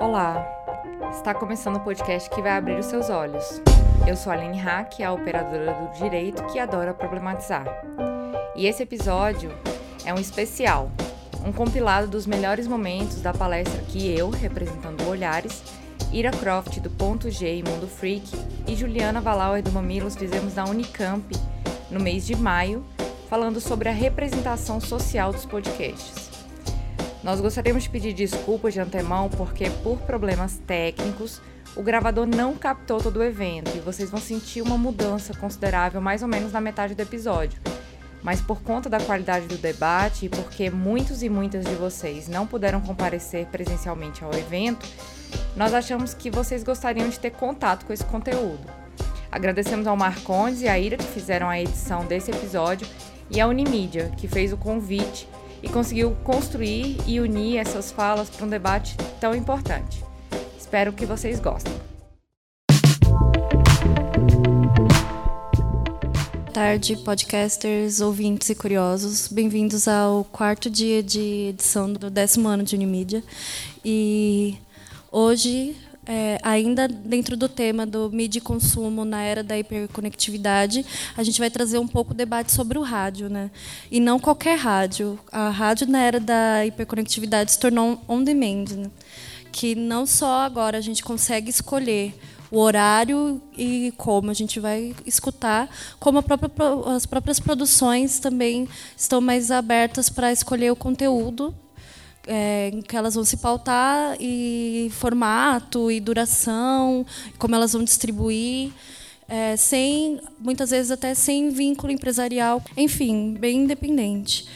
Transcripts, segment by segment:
Olá, está começando o podcast que vai abrir os seus olhos. Eu sou a Aline Hack, a operadora do direito que adora problematizar. E esse episódio é um especial, um compilado dos melhores momentos da palestra que eu, representando Olhares, Ira Croft do Ponto G e Mundo Freak e Juliana Valauer do Mamilos fizemos na Unicamp no mês de maio, falando sobre a representação social dos podcasts. Nós gostaríamos de pedir desculpas de antemão porque, por problemas técnicos, o gravador não captou todo o evento e vocês vão sentir uma mudança considerável mais ou menos na metade do episódio. Mas por conta da qualidade do debate e porque muitos e muitas de vocês não puderam comparecer presencialmente ao evento, nós achamos que vocês gostariam de ter contato com esse conteúdo. Agradecemos ao Marcondes e à Ira que fizeram a edição desse episódio e à Unimídia, que fez o convite e conseguiu construir e unir essas falas para um debate tão importante. Espero que vocês gostem. tarde, podcasters, ouvintes e curiosos. Bem-vindos ao quarto dia de edição do décimo ano de Unimídia. E hoje é, ainda dentro do tema do mídia e consumo na era da hiperconectividade, a gente vai trazer um pouco o debate sobre o rádio, né? E não qualquer rádio. A rádio na era da hiperconectividade se tornou on-demand, né? que não só agora a gente consegue escolher o horário e como a gente vai escutar, como própria, as próprias produções também estão mais abertas para escolher o conteúdo é, que elas vão se pautar e formato e duração, como elas vão distribuir, é, sem muitas vezes até sem vínculo empresarial, enfim, bem independente.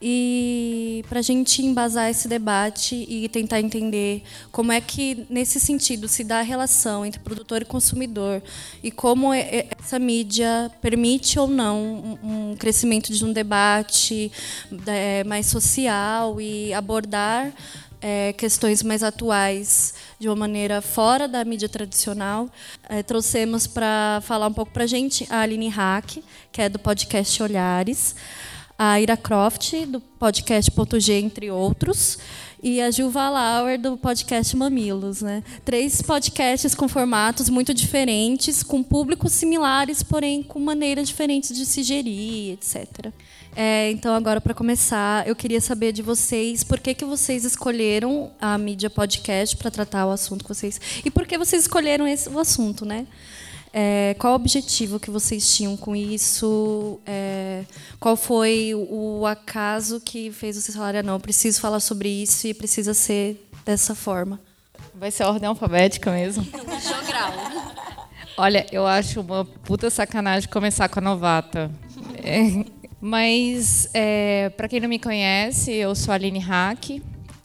E para a gente embasar esse debate e tentar entender como é que, nesse sentido, se dá a relação entre produtor e consumidor e como essa mídia permite ou não um crescimento de um debate é, mais social e abordar é, questões mais atuais de uma maneira fora da mídia tradicional. É, trouxemos para falar um pouco para a gente a Aline Hack, que é do podcast Olhares a Ira Croft, do podcast Ponto G, entre outros, e a Gilva Lauer, do podcast Mamilos. Né? Três podcasts com formatos muito diferentes, com públicos similares, porém com maneiras diferentes de se gerir, etc. É, então, agora, para começar, eu queria saber de vocês por que, que vocês escolheram a mídia podcast para tratar o assunto com vocês. E por que vocês escolheram esse, o assunto, né? É, qual o objetivo que vocês tinham com isso? É, qual foi o acaso que fez vocês falarem, ah, não, preciso falar sobre isso e precisa ser dessa forma? Vai ser a ordem alfabética mesmo? Jogral. Olha, eu acho uma puta sacanagem começar com a novata. É, mas, é, para quem não me conhece, eu sou a Aline Hack,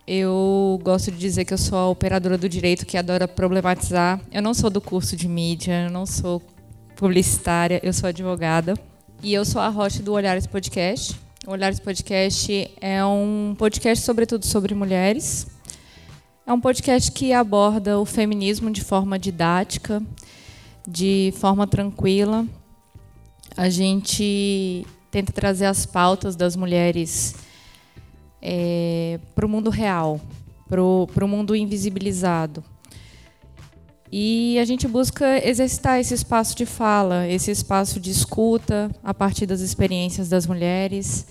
eu gosto de dizer que eu sou a operadora do direito que adora problematizar. Eu não sou do curso de mídia, eu não sou publicitária, eu sou advogada. E eu sou a host do Olhares Podcast. O Olhares Podcast é um podcast, sobretudo, sobre mulheres. É um podcast que aborda o feminismo de forma didática, de forma tranquila. A gente tenta trazer as pautas das mulheres é, para o mundo real, para o mundo invisibilizado. E a gente busca exercitar esse espaço de fala, esse espaço de escuta a partir das experiências das mulheres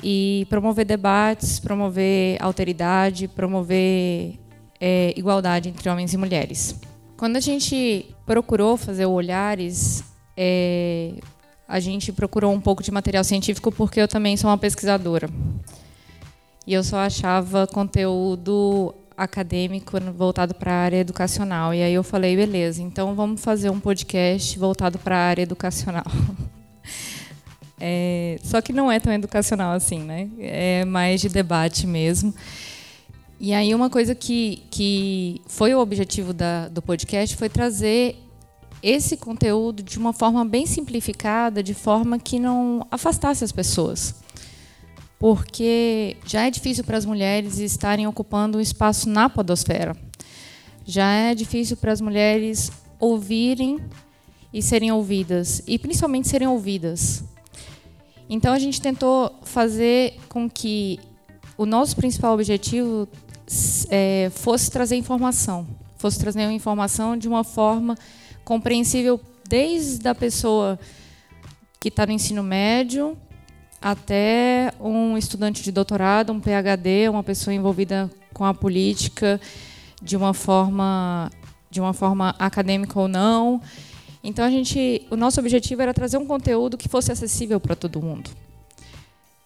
e promover debates, promover alteridade, promover é, igualdade entre homens e mulheres. Quando a gente procurou fazer o Olhares, é, a gente procurou um pouco de material científico porque eu também sou uma pesquisadora. E eu só achava conteúdo acadêmico voltado para a área educacional. E aí eu falei, beleza, então vamos fazer um podcast voltado para a área educacional. É, só que não é tão educacional assim, né? É mais de debate mesmo. E aí uma coisa que, que foi o objetivo da, do podcast foi trazer esse conteúdo de uma forma bem simplificada, de forma que não afastasse as pessoas porque já é difícil para as mulheres estarem ocupando espaço na podosfera. Já é difícil para as mulheres ouvirem e serem ouvidas, e principalmente serem ouvidas. Então a gente tentou fazer com que o nosso principal objetivo é, fosse trazer informação, fosse trazer uma informação de uma forma compreensível desde a pessoa que está no ensino médio até um estudante de doutorado, um PhD, uma pessoa envolvida com a política de uma forma de uma forma acadêmica ou não. Então a gente, o nosso objetivo era trazer um conteúdo que fosse acessível para todo mundo.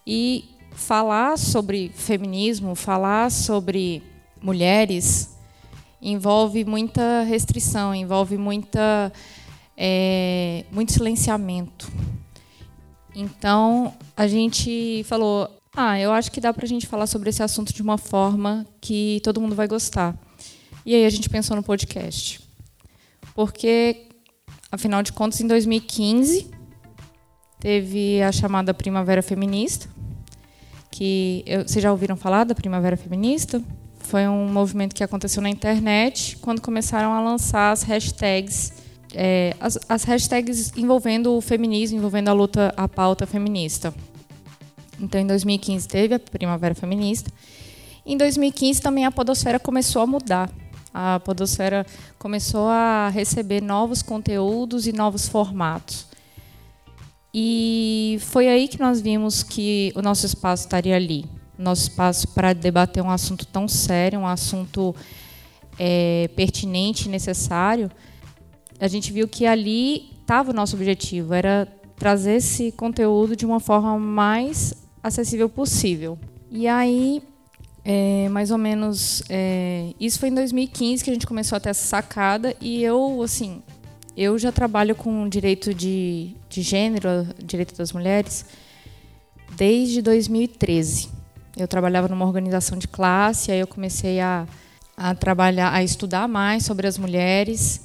E falar sobre feminismo, falar sobre mulheres envolve muita restrição, envolve muita é, muito silenciamento. Então a gente falou, ah, eu acho que dá para a gente falar sobre esse assunto de uma forma que todo mundo vai gostar. E aí a gente pensou no podcast, porque afinal de contas em 2015 teve a chamada Primavera Feminista, que eu, vocês já ouviram falar da Primavera Feminista? Foi um movimento que aconteceu na internet quando começaram a lançar as hashtags, é, as, as hashtags envolvendo o feminismo, envolvendo a luta, a pauta feminista. Então, em 2015 teve a Primavera Feminista. Em 2015 também a podosfera começou a mudar. A podosfera começou a receber novos conteúdos e novos formatos. E foi aí que nós vimos que o nosso espaço estaria ali. Nosso espaço para debater um assunto tão sério, um assunto é, pertinente e necessário. A gente viu que ali estava o nosso objetivo, era trazer esse conteúdo de uma forma mais acessível possível. E aí, é, mais ou menos, é, isso foi em 2015 que a gente começou a ter essa sacada e eu, assim, eu já trabalho com direito de, de gênero, direito das mulheres, desde 2013. Eu trabalhava numa organização de classe, aí eu comecei a, a trabalhar, a estudar mais sobre as mulheres.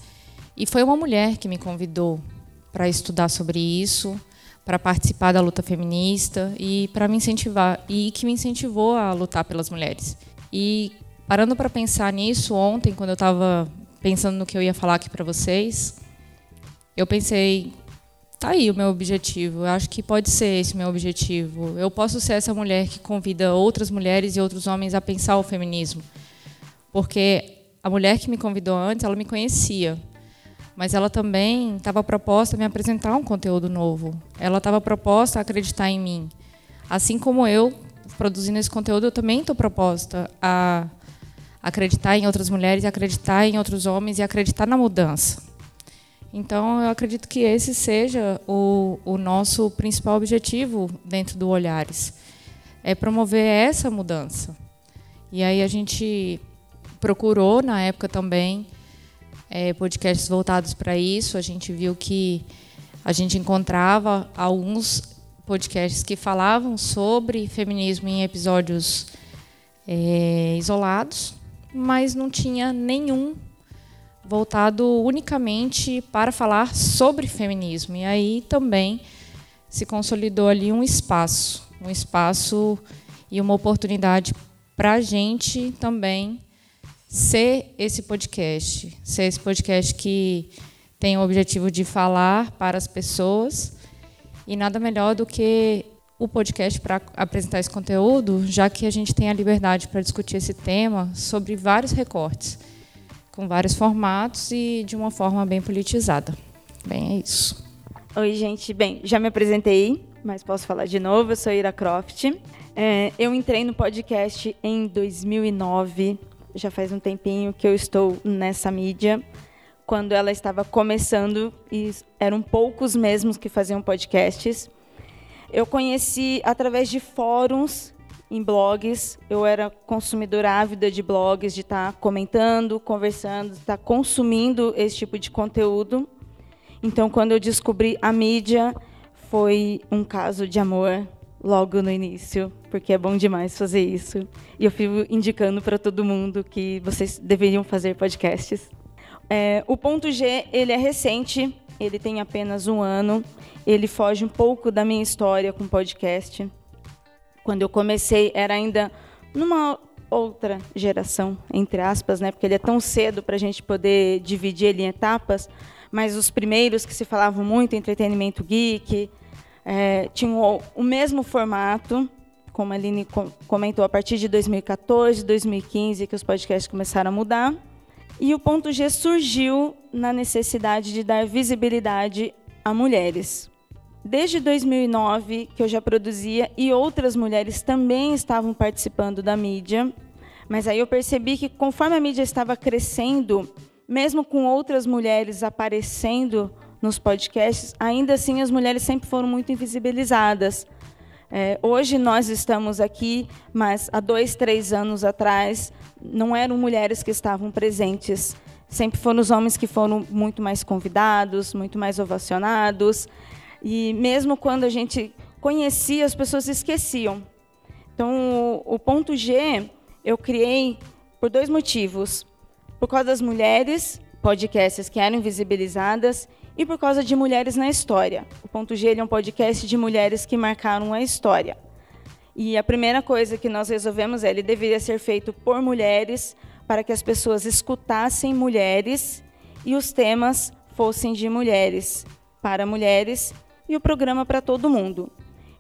E foi uma mulher que me convidou para estudar sobre isso, para participar da luta feminista e para me incentivar e que me incentivou a lutar pelas mulheres. E parando para pensar nisso ontem, quando eu estava pensando no que eu ia falar aqui para vocês, eu pensei, tá aí o meu objetivo. Eu acho que pode ser esse meu objetivo. Eu posso ser essa mulher que convida outras mulheres e outros homens a pensar o feminismo. Porque a mulher que me convidou antes, ela me conhecia. Mas ela também estava proposta a me apresentar um conteúdo novo. Ela estava proposta a acreditar em mim. Assim como eu, produzindo esse conteúdo, eu também estou proposta a acreditar em outras mulheres, acreditar em outros homens e acreditar na mudança. Então, eu acredito que esse seja o, o nosso principal objetivo dentro do Olhares, é promover essa mudança. E aí a gente procurou, na época também, é, podcasts voltados para isso. A gente viu que a gente encontrava alguns podcasts que falavam sobre feminismo em episódios é, isolados, mas não tinha nenhum voltado unicamente para falar sobre feminismo. E aí também se consolidou ali um espaço, um espaço e uma oportunidade para a gente também ser esse podcast, ser esse podcast que tem o objetivo de falar para as pessoas e nada melhor do que o podcast para apresentar esse conteúdo, já que a gente tem a liberdade para discutir esse tema sobre vários recortes com vários formatos e de uma forma bem politizada. Bem, é isso. Oi, gente. Bem, já me apresentei, mas posso falar de novo. Eu sou Ira Croft. É, eu entrei no podcast em 2009. Já faz um tempinho que eu estou nessa mídia. Quando ela estava começando e eram poucos mesmos que faziam podcasts. Eu conheci através de fóruns em blogs. Eu era consumidora ávida de blogs, de estar tá comentando, conversando, de estar tá consumindo esse tipo de conteúdo. Então, quando eu descobri a mídia, foi um caso de amor logo no início, porque é bom demais fazer isso. E eu fico indicando para todo mundo que vocês deveriam fazer podcasts. É, o ponto G ele é recente, ele tem apenas um ano. Ele foge um pouco da minha história com podcast. Quando eu comecei, era ainda numa outra geração, entre aspas, né? porque ele é tão cedo para a gente poder dividir ele em etapas, mas os primeiros que se falavam muito, entretenimento geek, é, tinham o, mesmo formato, como a Aline comentou, a partir de 2014, 2015, que os podcasts começaram a mudar. E o ponto G surgiu na necessidade de dar visibilidade a mulheres. Desde 2009, que eu já produzia, e outras mulheres também estavam participando da mídia, mas aí eu percebi que conforme a mídia estava crescendo, mesmo com outras mulheres aparecendo nos podcasts, ainda assim as mulheres sempre foram muito invisibilizadas. É, hoje nós estamos aqui, mas há dois, três anos atrás não eram mulheres que estavam presentes. Sempre foram os homens que foram muito mais convidados, muito mais ovacionados. E mesmo quando a gente conhecia, as pessoas esqueciam. Então, o, o ponto G eu criei por dois motivos. Por causa das mulheres, podcasts que eram invisibilizadas, e por causa de mulheres na história. O Ponto G é um podcast de mulheres que marcaram a história. E a primeira coisa que nós resolvemos é ele deveria ser feito por mulheres, para que as pessoas escutassem mulheres e os temas fossem de mulheres, para mulheres e o programa para todo mundo.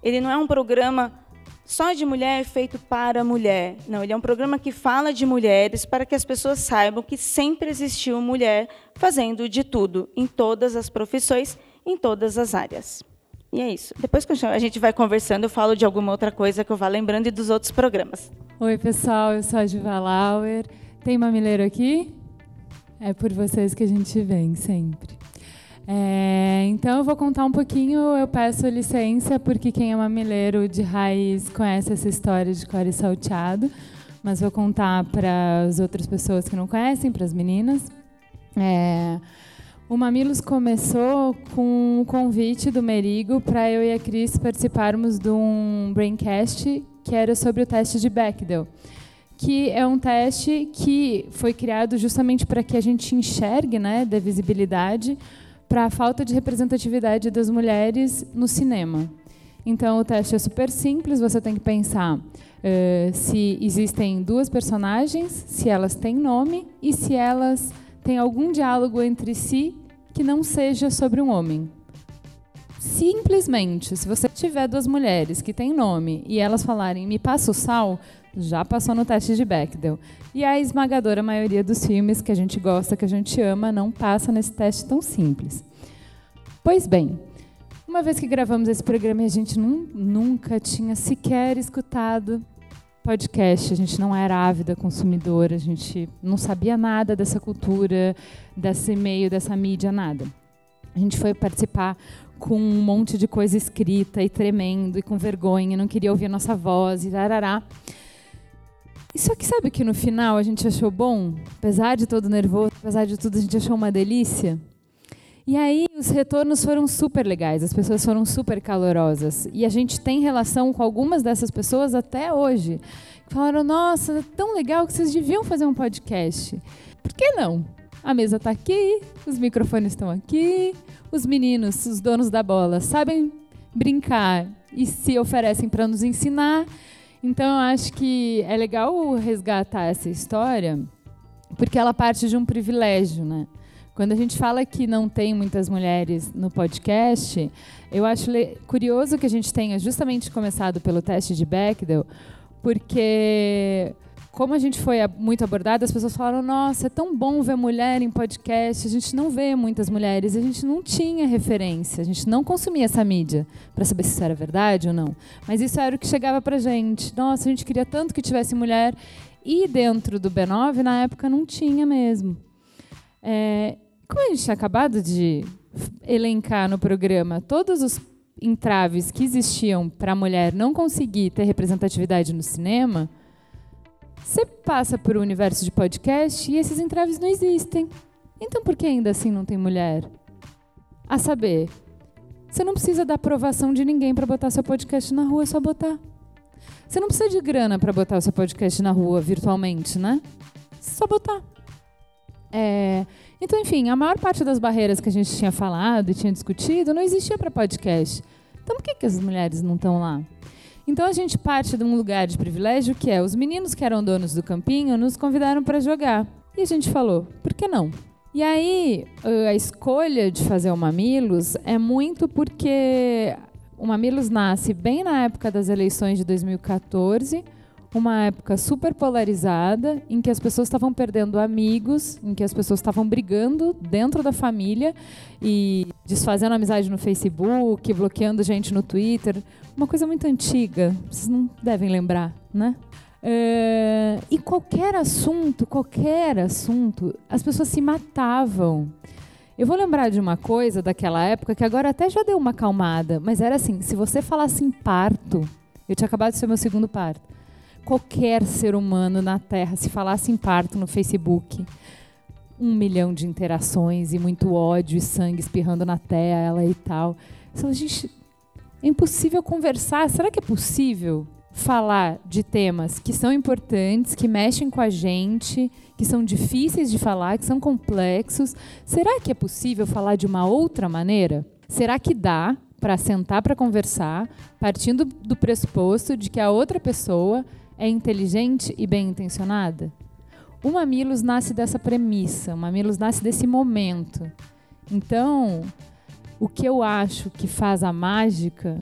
Ele não é um programa só de mulher feito para mulher. Não, ele é um programa que fala de mulheres para que as pessoas saibam que sempre existiu mulher fazendo de tudo, em todas as profissões, em todas as áreas. E é isso. Depois que a gente vai conversando, eu falo de alguma outra coisa que eu vá lembrando e dos outros programas. Oi, pessoal, eu sou a Diva Lauer. Tem mamileiro aqui? É por vocês que a gente vem sempre. É, então eu vou contar um pouquinho, eu peço licença, porque quem é mamileiro de raiz conhece essa história de core salteado, mas vou contar para as outras pessoas que não conhecem, para as meninas. É, o Mamilos começou com o convite do Merigo para eu e a Cris participarmos de um Braincast que era sobre o teste de Bechdel que é um teste que foi criado justamente para que a gente enxergue, né, da visibilidade, para a falta de representatividade das mulheres no cinema. Então, o teste é super simples, você tem que pensar uh, se existem duas personagens, se elas têm nome e se elas têm algum diálogo entre si que não seja sobre um homem. Simplesmente, se você tiver duas mulheres que têm nome e elas falarem me passa o sal, já passou no teste de Bechdel. E a esmagadora maioria dos filmes que a gente gosta, que a gente ama, não passa nesse teste tão simples. Pois bem, uma vez que gravamos esse programa e a gente nunca tinha sequer escutado podcast, a gente não era ávida consumidora, a gente não sabia nada dessa cultura, desse meio, dessa mídia, nada. A gente foi participar com um monte de coisa escrita e tremendo e com vergonha, não queria ouvir a nossa voz e tarará. E só que sabe que no final a gente achou bom? Apesar de todo nervoso, apesar de tudo, a gente achou uma delícia. E aí os retornos foram super legais, as pessoas foram super calorosas. E a gente tem relação com algumas dessas pessoas até hoje. Falaram, nossa, é tão legal que vocês deviam fazer um podcast. Por que não? A mesa está aqui, os microfones estão aqui, os meninos, os donos da bola, sabem brincar e se oferecem para nos ensinar. Então, eu acho que é legal resgatar essa história, porque ela parte de um privilégio, né? Quando a gente fala que não tem muitas mulheres no podcast, eu acho curioso que a gente tenha justamente começado pelo teste de Bechdel, porque como a gente foi muito abordado, as pessoas falaram: nossa, é tão bom ver mulher em podcast. A gente não vê muitas mulheres, a gente não tinha referência, a gente não consumia essa mídia para saber se isso era verdade ou não. Mas isso era o que chegava para gente. Nossa, a gente queria tanto que tivesse mulher. E dentro do B9, na época, não tinha mesmo. É, como a gente tinha acabado de elencar no programa todos os entraves que existiam para a mulher não conseguir ter representatividade no cinema você passa por um universo de podcast e esses entraves não existem. Então por que ainda assim não tem mulher? A saber, você não precisa da aprovação de ninguém para botar seu podcast na rua, é só botar. Você não precisa de grana para botar seu podcast na rua virtualmente, né? Só botar. É, então, enfim, a maior parte das barreiras que a gente tinha falado e tinha discutido não existia para podcast. Então, por que, que as mulheres não estão lá? Então a gente parte de um lugar de privilégio que é os meninos que eram donos do campinho nos convidaram para jogar. E a gente falou, por que não? E aí a escolha de fazer o Mamilos é muito porque O Mamilos nasce bem na época das eleições de 2014, uma época super polarizada, em que as pessoas estavam perdendo amigos, em que as pessoas estavam brigando dentro da família e desfazendo amizade no Facebook, bloqueando gente no Twitter. Uma coisa muito antiga, vocês não devem lembrar, né? É, e qualquer assunto, qualquer assunto, as pessoas se matavam. Eu vou lembrar de uma coisa daquela época que agora até já deu uma acalmada, mas era assim: se você falasse em parto, eu tinha acabado de ser meu segundo parto qualquer ser humano na Terra, se falasse em parto no Facebook, um milhão de interações e muito ódio e sangue espirrando na tela e tal. Então, gente, é impossível conversar. Será que é possível falar de temas que são importantes, que mexem com a gente, que são difíceis de falar, que são complexos? Será que é possível falar de uma outra maneira? Será que dá para sentar para conversar, partindo do pressuposto de que a outra pessoa é inteligente e bem intencionada? O Mamilos nasce dessa premissa, o Mamilos nasce desse momento. Então, o que eu acho que faz a mágica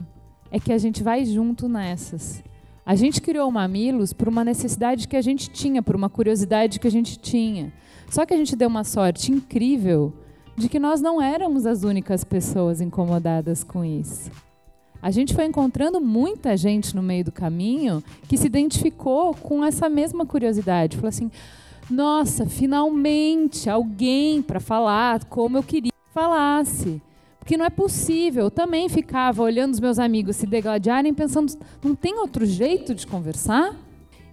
é que a gente vai junto nessas. A gente criou o Mamilos por uma necessidade que a gente tinha, por uma curiosidade que a gente tinha. Só que a gente deu uma sorte incrível de que nós não éramos as únicas pessoas incomodadas com isso a gente foi encontrando muita gente no meio do caminho que se identificou com essa mesma curiosidade. Falou assim: nossa, finalmente alguém para falar como eu queria que falasse. Porque não é possível. Eu também ficava olhando os meus amigos se degladiarem, pensando: não tem outro jeito de conversar?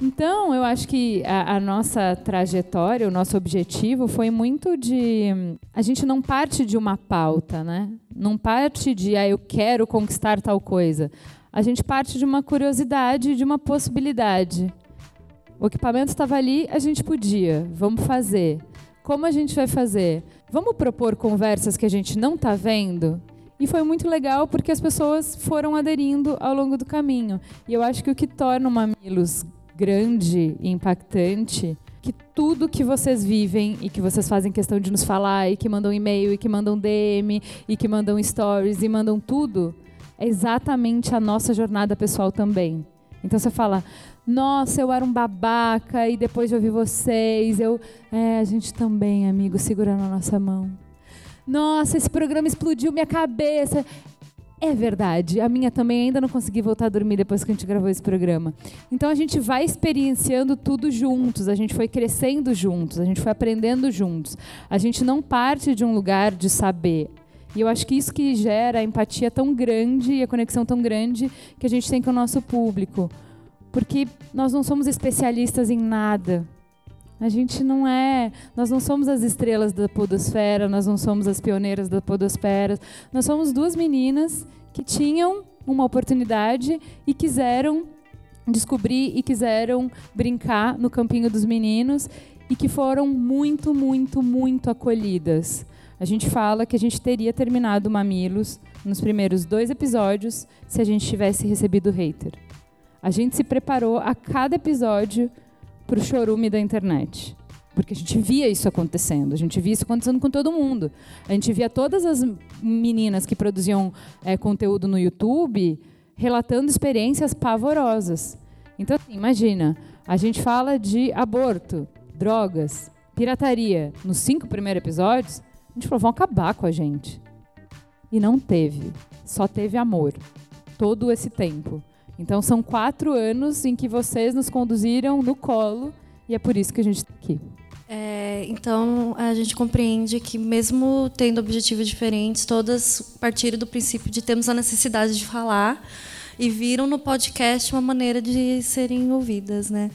Então, eu acho que a, a, nossa trajetória, o nosso objetivo foi muito de. A gente não parte de uma pauta, né? Não parte de, ah, eu quero conquistar tal coisa. A gente parte de uma curiosidade, de uma possibilidade. O equipamento estava ali, a gente podia. Vamos fazer. Como a gente vai fazer? Vamos propor conversas que a gente não está vendo? E foi muito legal porque as pessoas foram aderindo ao longo do caminho. E eu acho que o que torna o Mamilos grande e impactante que tudo que vocês vivem e que vocês fazem questão de nos falar e que mandam e-mail e que mandam DM e que mandam stories e mandam tudo é exatamente a nossa jornada pessoal também. Então você fala, nossa, eu era um babaca e depois de ouvir vocês, eu, é, a gente também, amigo, segurando a nossa mão. Nossa, esse programa explodiu minha cabeça. É verdade. A minha também ainda não consegui voltar a dormir depois que a gente gravou esse programa. Então a gente vai experienciando tudo juntos, a gente foi crescendo juntos, a gente foi aprendendo juntos. A gente não parte de um lugar de saber. E eu acho que isso que gera a empatia tão grande e a conexão tão grande que a gente tem com o nosso público. Porque nós não somos especialistas em nada. A gente não é, nós não somos as estrelas da podosfera, nós não somos as pioneiras da podosfera. Nós somos duas meninas que tinham uma oportunidade e quiseram descobrir e quiseram brincar no campinho dos meninos e que foram muito, muito, muito acolhidas. A gente fala que a gente teria terminado Mamilos nos primeiros dois episódios se a gente tivesse recebido hater. A gente se preparou a cada episódio para o chorume da internet. Porque a gente via isso acontecendo, a gente via isso acontecendo com todo mundo. A gente via todas as meninas que produziam é, conteúdo no YouTube relatando experiências pavorosas. Então, assim, imagina, a gente fala de aborto, drogas, pirataria nos cinco primeiros episódios, a gente falou, vão acabar com a gente. E não teve. Só teve amor. Todo esse tempo. Então são quatro anos em que vocês nos conduziram no colo e é por isso que a gente está aqui. É, então a gente compreende que mesmo tendo objetivos diferentes, todas partiram do princípio de termos a necessidade de falar e viram no podcast uma maneira de serem ouvidas, né?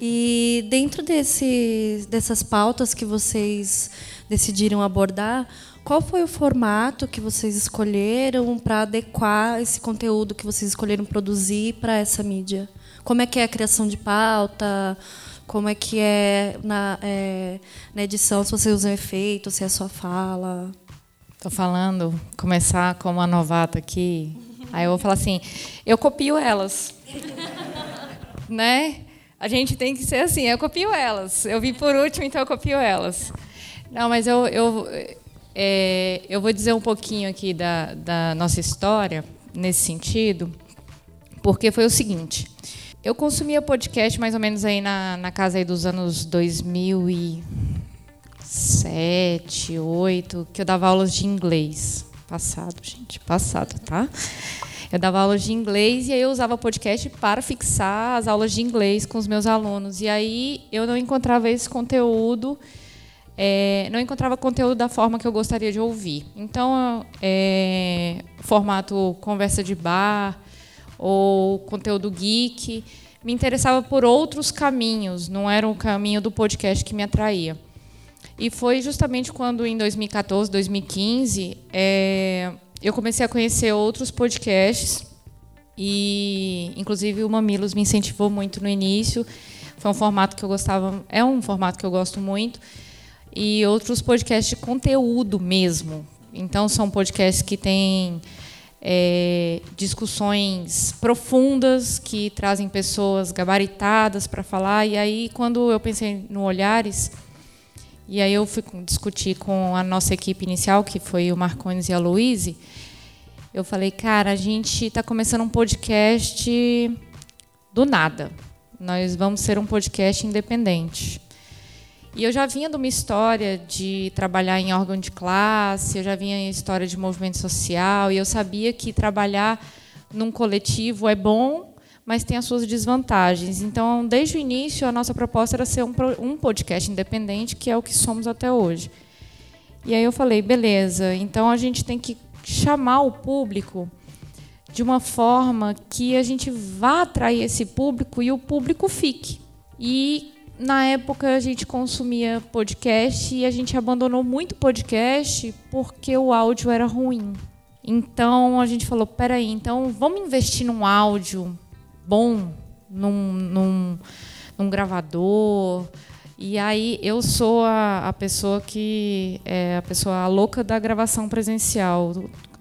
E dentro desse, dessas pautas que vocês decidiram abordar, qual foi o formato que vocês escolheram para adequar esse conteúdo que vocês escolheram produzir para essa mídia? Como é que é a criação de pauta? Como é que é na, é, na edição, se vocês usam efeito, se é só fala? Estou falando, começar como uma novata aqui. Aí eu vou falar assim, eu copio elas. né? A gente tem que ser assim, eu copio elas. Eu vi por último, então eu copio elas. Não, mas eu, eu, é, eu vou dizer um pouquinho aqui da, da nossa história. nesse sentido, porque foi o seguinte. Eu consumia podcast mais ou menos aí na, na casa aí dos anos 2007, 2008, que eu dava aulas de inglês. Passado, gente, passado, tá? Eu dava aulas de inglês e aí eu usava podcast para fixar as aulas de inglês com os meus alunos. E aí eu não encontrava esse conteúdo é, não encontrava conteúdo da forma que eu gostaria de ouvir. Então, é, formato conversa de bar ou conteúdo geek, me interessava por outros caminhos, não era o caminho do podcast que me atraía. E foi justamente quando, em 2014, 2015, é, eu comecei a conhecer outros podcasts e, inclusive, o Mamilos me incentivou muito no início. Foi um formato que eu gostava, é um formato que eu gosto muito e outros podcasts de conteúdo mesmo. Então, são podcasts que têm é, discussões profundas, que trazem pessoas gabaritadas para falar. E aí, quando eu pensei no Olhares, e aí eu fui discutir com a nossa equipe inicial, que foi o Marcones e a Louise, eu falei, cara, a gente está começando um podcast do nada. Nós vamos ser um podcast independente. E eu já vinha de uma história de trabalhar em órgão de classe, eu já vinha em história de movimento social, e eu sabia que trabalhar num coletivo é bom, mas tem as suas desvantagens. Então, desde o início, a nossa proposta era ser um, podcast independente, que é o que somos até hoje. E aí eu falei, beleza, então a gente tem que chamar o público de uma forma que a gente vá atrair esse público e o público fique. E na época a gente consumia podcast e a gente abandonou muito podcast porque o áudio era ruim. Então a gente falou, peraí, então vamos investir num áudio bom, num, num, num gravador. E aí eu sou a, a pessoa que é a pessoa louca da gravação presencial.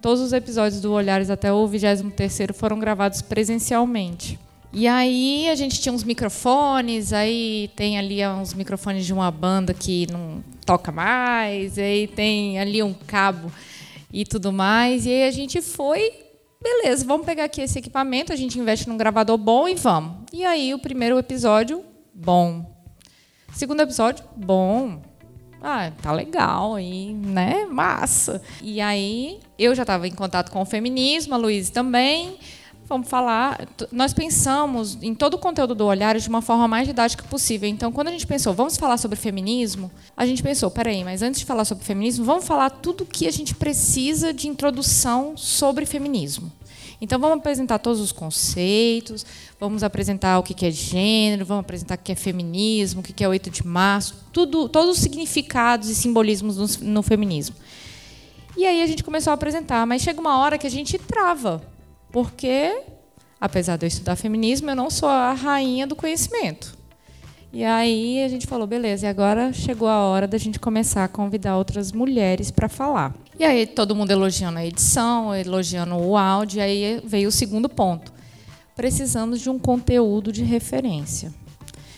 Todos os episódios do Olhares até o 23 foram gravados presencialmente. E aí a gente tinha uns microfones, aí tem ali uns microfones de uma banda que não toca mais, aí tem ali um cabo e tudo mais. E aí a gente foi, beleza, vamos pegar aqui esse equipamento, a gente investe num gravador bom e vamos. E aí o primeiro episódio, bom. Segundo episódio, bom. Ah, tá legal aí, né? Massa. E aí eu já estava em contato com o feminismo, a Luiz também vamos falar. Nós pensamos em todo o conteúdo do Olhares de uma forma mais didática possível. Então, quando a gente pensou, vamos falar sobre feminismo, a gente pensou, peraí, mas antes de falar sobre feminismo, vamos falar tudo o que a gente precisa de introdução sobre feminismo. Então, vamos apresentar todos os conceitos, vamos apresentar o que é gênero, vamos apresentar o que é feminismo, o que é 8 de março, tudo, todos os significados e simbolismos no, no feminismo. E aí a gente começou a apresentar, mas chega uma hora que a gente trava, porque, apesar de eu estudar feminismo, eu não sou a rainha do conhecimento. E aí a gente falou, beleza, e agora chegou a hora da gente começar a convidar outras mulheres para falar. E aí todo mundo elogiando a edição, elogiando o áudio, e aí veio o segundo ponto. Precisamos de um conteúdo de referência.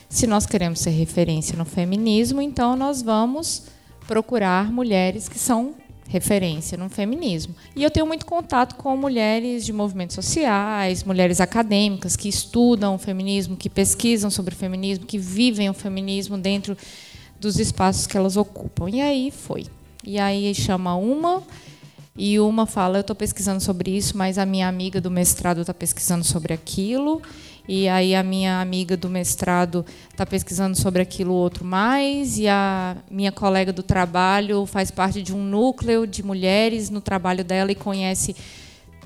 Se nós queremos ser referência no feminismo, então nós vamos procurar mulheres que são referência no feminismo. E eu tenho muito contato com mulheres de movimentos sociais, mulheres acadêmicas que estudam o feminismo, que pesquisam sobre o feminismo, que vivem o feminismo dentro dos espaços que elas ocupam. E aí foi. E aí chama uma e uma fala: Eu estou pesquisando sobre isso, mas a minha amiga do mestrado está pesquisando sobre aquilo. E aí a minha amiga do mestrado está pesquisando sobre aquilo outro mais, e a minha colega do trabalho faz parte de um núcleo de mulheres no trabalho dela e conhece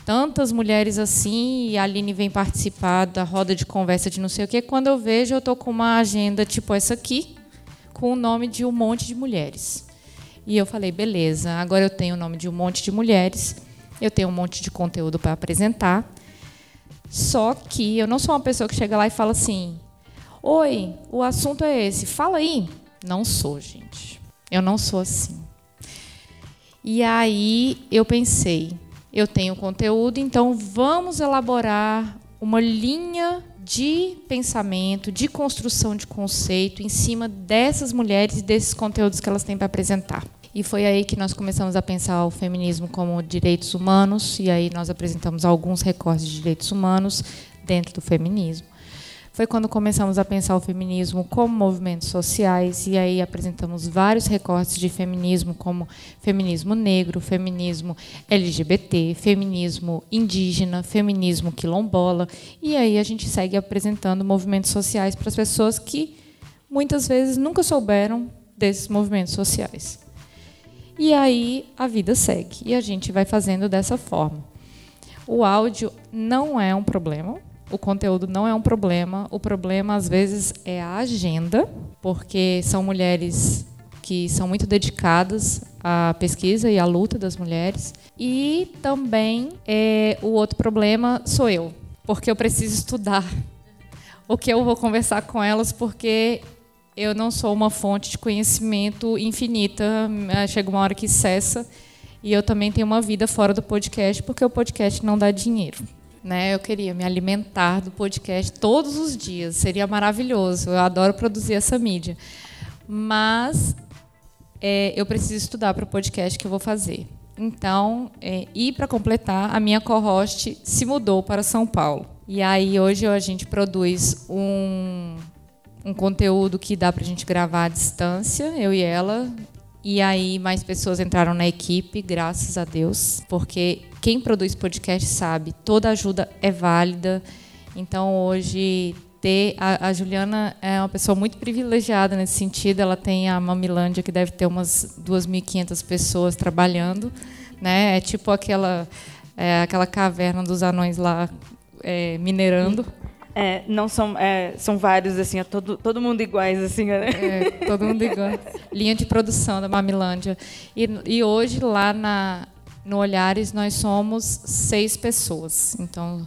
tantas mulheres assim, e a Aline vem participar da roda de conversa de não sei o quê. Quando eu vejo, eu estou com uma agenda tipo essa aqui, com o nome de um monte de mulheres. E eu falei, beleza, agora eu tenho o nome de um monte de mulheres, eu tenho um monte de conteúdo para apresentar. Só que eu não sou uma pessoa que chega lá e fala assim: Oi, o assunto é esse, fala aí. Não sou, gente. Eu não sou assim. E aí eu pensei: eu tenho conteúdo, então vamos elaborar uma linha de pensamento, de construção de conceito em cima dessas mulheres e desses conteúdos que elas têm para apresentar. E foi aí que nós começamos a pensar o feminismo como direitos humanos, e aí nós apresentamos alguns recortes de direitos humanos dentro do feminismo. Foi quando começamos a pensar o feminismo como movimentos sociais, e aí apresentamos vários recortes de feminismo, como feminismo negro, feminismo LGBT, feminismo indígena, feminismo quilombola, e aí a gente segue apresentando movimentos sociais para as pessoas que muitas vezes nunca souberam desses movimentos sociais. E aí a vida segue, e a gente vai fazendo dessa forma. O áudio não é um problema, o conteúdo não é um problema. O problema, às vezes, é a agenda, porque são mulheres que são muito dedicadas à pesquisa e à luta das mulheres. E também é, o outro problema sou eu, porque eu preciso estudar o que eu vou conversar com elas, porque eu não sou uma fonte de conhecimento infinita. Chega uma hora que cessa. E eu também tenho uma vida fora do podcast, porque o podcast não dá dinheiro. Né? Eu queria me alimentar do podcast todos os dias, seria maravilhoso. Eu adoro produzir essa mídia. Mas é, eu preciso estudar para o podcast que eu vou fazer. Então, é, e para completar, a minha co-host se mudou para São Paulo. E aí hoje a gente produz um, um conteúdo que dá para a gente gravar à distância, eu e ela, e aí mais pessoas entraram na equipe, graças a Deus, porque quem produz podcast sabe, toda ajuda é válida. Então hoje ter a, a, Juliana é uma pessoa muito privilegiada nesse sentido. Ela tem a Mamilândia que deve ter umas 2.500 pessoas trabalhando, né? É tipo aquela é, aquela caverna dos anões lá é, minerando. É, não são, é, são vários, assim, é todo, todo mundo iguais, assim, né? É, todo mundo igual. Linha de produção da Mamilândia. E, e hoje, lá na, no Olhares, nós somos seis pessoas. Então,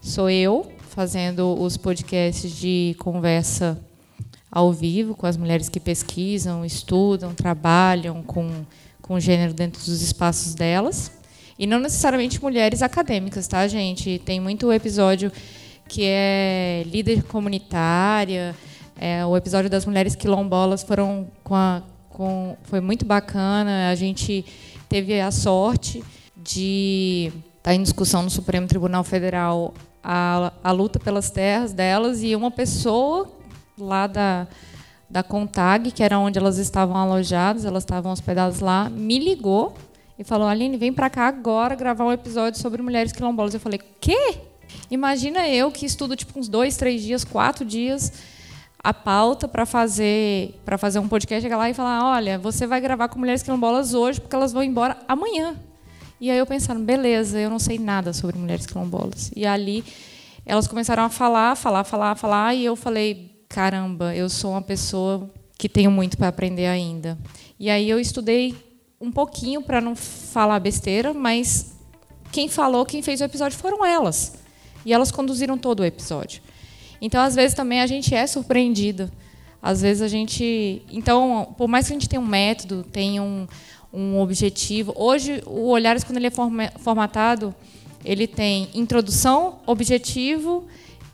sou eu fazendo os podcasts de conversa ao vivo com as mulheres que pesquisam, estudam, trabalham com, com gênero dentro dos espaços delas. E não necessariamente mulheres acadêmicas, tá, gente? Tem muito episódio que é líder comunitária. É, o episódio das mulheres quilombolas foram com a, com, foi muito bacana. A gente teve a sorte de estar em discussão no Supremo Tribunal Federal a, a luta pelas terras delas e uma pessoa lá da, da CONTAG, que era onde elas estavam alojadas, elas estavam hospedadas lá, me ligou e falou: Aline, vem para cá agora gravar um episódio sobre mulheres quilombolas. Eu falei: quê? Imagina eu que estudo tipo uns dois, três dias, quatro dias a pauta para fazer para fazer um podcast chegar lá e falar, olha, você vai gravar com mulheres quilombolas hoje porque elas vão embora amanhã. E aí eu pensando, beleza, eu não sei nada sobre mulheres quilombolas. E ali elas começaram a falar, falar, falar, falar e eu falei, caramba, eu sou uma pessoa que tenho muito para aprender ainda. E aí eu estudei um pouquinho para não falar besteira, mas quem falou, quem fez o episódio foram elas. E elas conduziram todo o episódio. Então, às vezes, também a gente é surpreendida. Às vezes a gente. Então, por mais que a gente tenha um método, tenha um, um objetivo. Hoje, o Olhares, quando ele é formatado, ele tem introdução, objetivo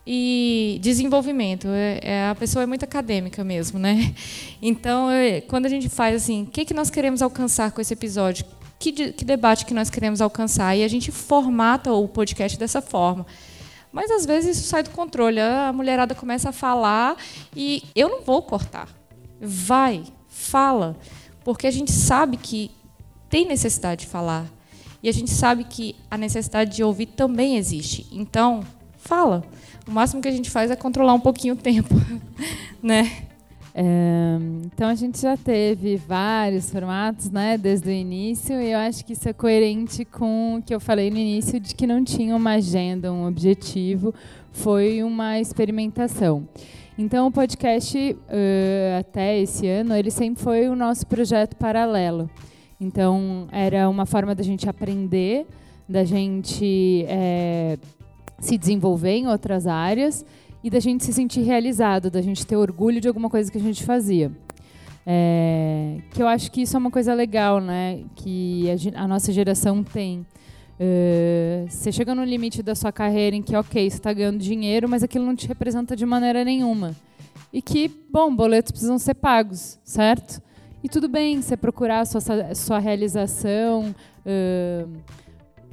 e desenvolvimento. É, é, a pessoa é muito acadêmica mesmo, né? Então, é, quando a gente faz assim, o que, que nós queremos alcançar com esse episódio? Que, que debate que nós queremos alcançar? E a gente formata o podcast dessa forma. Mas às vezes isso sai do controle. A mulherada começa a falar e eu não vou cortar. Vai, fala. Porque a gente sabe que tem necessidade de falar. E a gente sabe que a necessidade de ouvir também existe. Então, fala. O máximo que a gente faz é controlar um pouquinho o tempo, né? Então a gente já teve vários formatos, né, desde o início, e eu acho que isso é coerente com o que eu falei no início de que não tinha uma agenda, um objetivo, foi uma experimentação. Então o podcast uh, até esse ano ele sempre foi o nosso projeto paralelo. Então era uma forma da gente aprender, da gente é, se desenvolver em outras áreas e da gente se sentir realizado, da gente ter orgulho de alguma coisa que a gente fazia. É, que eu acho que isso é uma coisa legal, né? Que a, a nossa geração tem. Uh, você chega no limite da sua carreira em que, ok, você está ganhando dinheiro, mas aquilo não te representa de maneira nenhuma. E que, bom, boletos precisam ser pagos, certo? E tudo bem você procurar a sua, sua realização,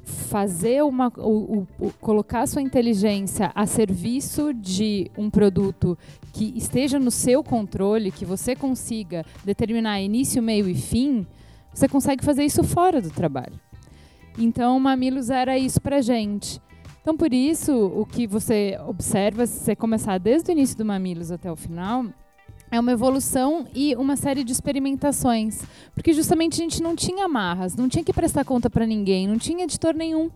fazer uma, o, o, o, colocar sua inteligência a serviço de um produto que esteja no seu controle, que você consiga determinar início, meio e fim, você consegue fazer isso fora do trabalho. Então, Mamilos era isso para gente. Então, por isso, o que você observa, se você começar desde o início do Mamilos até o final, é uma evolução e uma série de experimentações. Porque justamente a gente não tinha amarras, não tinha que prestar conta para ninguém, não tinha editor nenhum.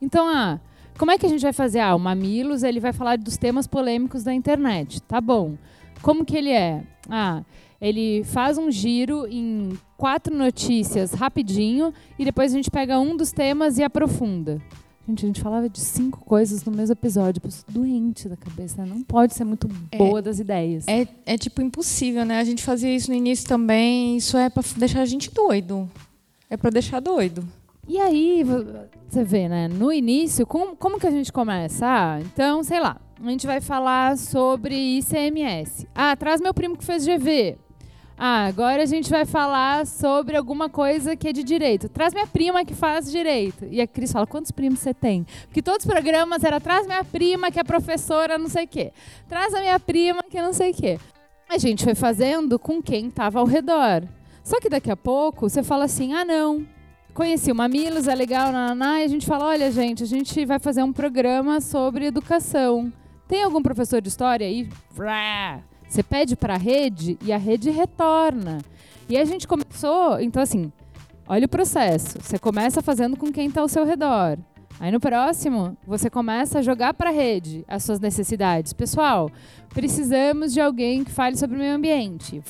Então, ah, como é que a gente vai fazer? Ah, o Mamilos ele vai falar dos temas polêmicos da internet. Tá bom. Como que ele é? Ah, ele faz um giro em quatro notícias rapidinho e depois a gente pega um dos temas e aprofunda. Gente, a gente falava de cinco coisas no mesmo episódio. Eu sou doente da cabeça, né? Não pode ser muito é, boa das ideias. É, é tipo impossível, né? A gente fazia isso no início também. Isso é para deixar a gente doido. É para deixar doido. E aí, você vê, né? No início, como, como que a gente começa? Ah, então, sei lá, a gente vai falar sobre ICMS. Ah, traz meu primo que fez GV. Ah, agora a gente vai falar sobre alguma coisa que é de direito. Traz minha prima que faz direito. E a Cris fala: quantos primos você tem? Porque todos os programas era traz minha prima que é professora, não sei o quê. Traz a minha prima que não sei o quê. A gente foi fazendo com quem estava ao redor. Só que daqui a pouco você fala assim: ah, não. Conheci o Mamilos, é legal, nananá, e a gente fala: olha, gente, a gente vai fazer um programa sobre educação. Tem algum professor de história aí? Vrá! Você pede para a rede e a rede retorna. E a gente começou, então assim, olha o processo. Você começa fazendo com quem está ao seu redor. Aí no próximo, você começa a jogar para a rede as suas necessidades. Pessoal, precisamos de alguém que fale sobre o meio ambiente.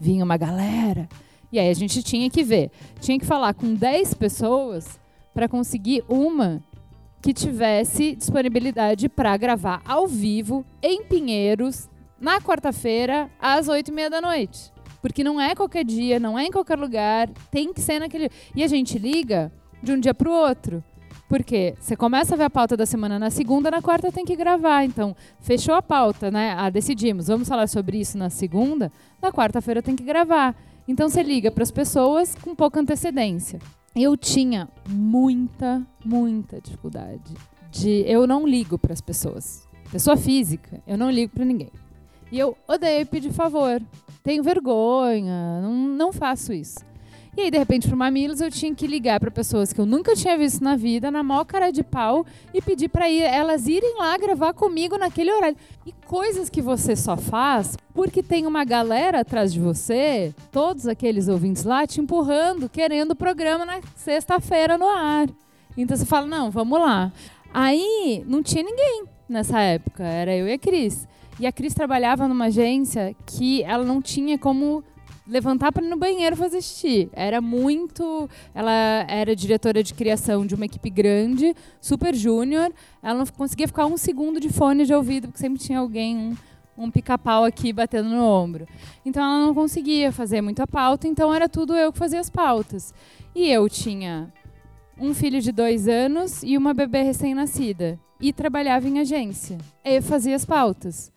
Vinha uma galera. E aí a gente tinha que ver. Tinha que falar com 10 pessoas para conseguir uma que tivesse disponibilidade para gravar ao vivo em Pinheiros na quarta-feira, às oito e meia da noite. Porque não é qualquer dia, não é em qualquer lugar, tem que ser naquele. E a gente liga de um dia para o outro. Porque você começa a ver a pauta da semana na segunda, na quarta tem que gravar. Então, fechou a pauta, né? Ah, decidimos, vamos falar sobre isso na segunda, na quarta-feira tem que gravar. Então, você liga para as pessoas com pouca antecedência. Eu tinha muita, muita dificuldade de. Eu não ligo para as pessoas. Pessoa física, eu não ligo para ninguém. E eu odeio pedir favor. Tenho vergonha, não, não faço isso. E aí, de repente, pro Mamilos, eu tinha que ligar para pessoas que eu nunca tinha visto na vida, na maior cara de pau, e pedir para elas irem lá gravar comigo naquele horário. E coisas que você só faz porque tem uma galera atrás de você, todos aqueles ouvintes lá, te empurrando, querendo o programa na sexta-feira no ar. Então você fala, não, vamos lá. Aí não tinha ninguém nessa época, era eu e a Cris. E a Cris trabalhava numa agência que ela não tinha como levantar para ir no banheiro fazer xixi. Era muito. Ela era diretora de criação de uma equipe grande, super júnior. Ela não conseguia ficar um segundo de fone de ouvido, porque sempre tinha alguém, um, pica-pau aqui batendo no ombro. Então ela não conseguia fazer muita pauta, então era tudo eu que fazia as pautas. E eu tinha um filho de dois anos e uma bebê recém-nascida. E trabalhava em agência. E fazia as pautas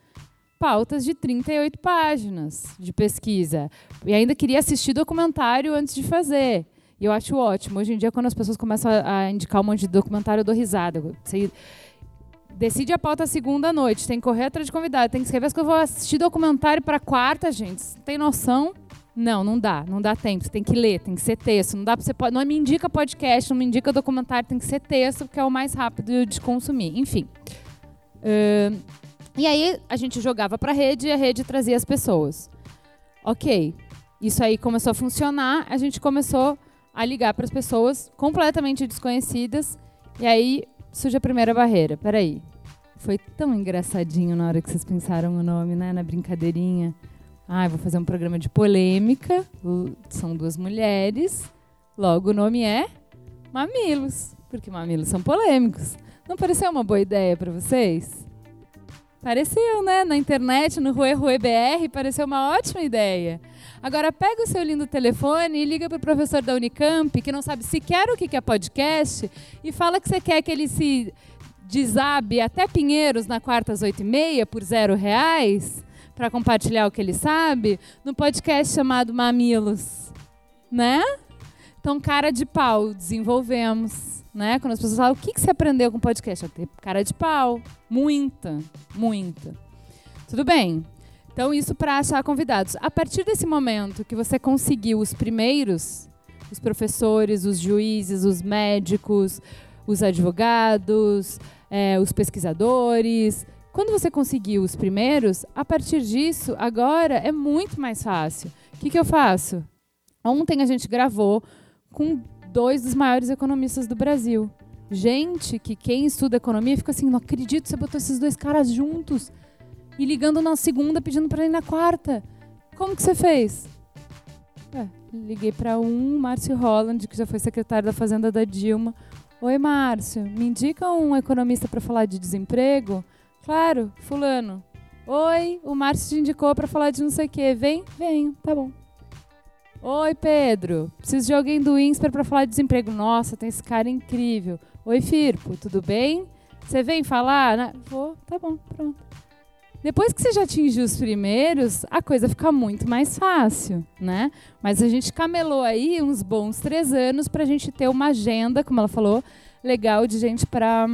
pautas de 38 páginas de pesquisa. E ainda queria assistir documentário antes de fazer. E eu acho ótimo. Hoje em dia, quando as pessoas começam a indicar um monte de documentário, eu dou risada. Você decide a pauta segunda noite, tem que correr atrás de convidado, tem que escrever as coisas. Eu vou assistir documentário para quarta, gente. Você tem noção? Não, não dá, não dá tempo. Você tem que ler, tem que ser texto. Não dá para você não me indica podcast, não me indica documentário, tem que ser texto, porque é o mais rápido de consumir. Enfim. Uh, e aí a gente jogava para a rede e a rede trazia as pessoas. Ok, isso aí começou a funcionar, a gente começou a ligar para as pessoas completamente desconhecidas e aí surge a primeira barreira. Peraí, foi tão engraçadinho na hora que vocês pensaram o nome, né, na brincadeirinha. Ah, vou fazer um programa de polêmica, são duas mulheres, logo o nome é Mamilos, porque mamilos são polêmicos. Não pareceu uma boa ideia para vocês? Pareceu, né? Na internet, no Rue Rue BR, pareceu uma ótima ideia. Agora, pega o seu lindo telefone e liga para o professor da Unicamp, que não sabe sequer o que é podcast, e fala que você quer que ele se desabe até Pinheiros na quarta às oito e meia por zero reais, para compartilhar o que ele sabe no podcast chamado Mamilos, né? Então, cara de pau, desenvolvemos, né? Quando as pessoas falam, o que, que você aprendeu com o podcast? Eu tenho cara de pau, muita, muita. Tudo bem. Então, isso para achar convidados. A partir desse momento que você conseguiu os primeiros, os professores, os juízes, os médicos, os advogados, é, os pesquisadores, quando você conseguiu os primeiros, a partir disso, agora é muito mais fácil. O que, que eu faço? Ontem a gente gravou com dois dos maiores economistas do Brasil. Gente que quem estuda economia fica assim, não acredito, você botou esses dois caras juntos e ligando na segunda pedindo para ir na quarta. Como que você fez? É, liguei para um, Márcio Holland, que já foi secretário da Fazenda da Dilma. Oi, Márcio, me indica um economista para falar de desemprego? Claro, fulano. Oi, o Márcio te indicou para falar de não sei o quê. Vem? Venho, tá bom. Oi, Pedro. Preciso de alguém do INSPER para falar de desemprego. Nossa, tem esse cara incrível. Oi, Firpo, tudo bem? Você vem falar? Né? Vou, tá bom, pronto. Depois que você já atingiu os primeiros, a coisa fica muito mais fácil, né? Mas a gente camelou aí uns bons três anos para a gente ter uma agenda, como ela falou, legal de gente para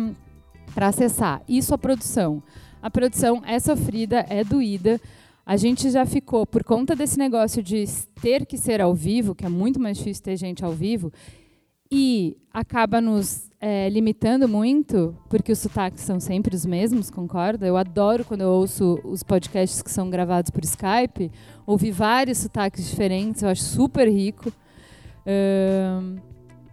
acessar. Isso a produção. A produção é sofrida, é doída. A gente já ficou, por conta desse negócio de ter que ser ao vivo, que é muito mais difícil ter gente ao vivo, e acaba nos é, limitando muito, porque os sotaques são sempre os mesmos, concorda? Eu adoro quando eu ouço os podcasts que são gravados por Skype, ouvir vários sotaques diferentes, eu acho super rico.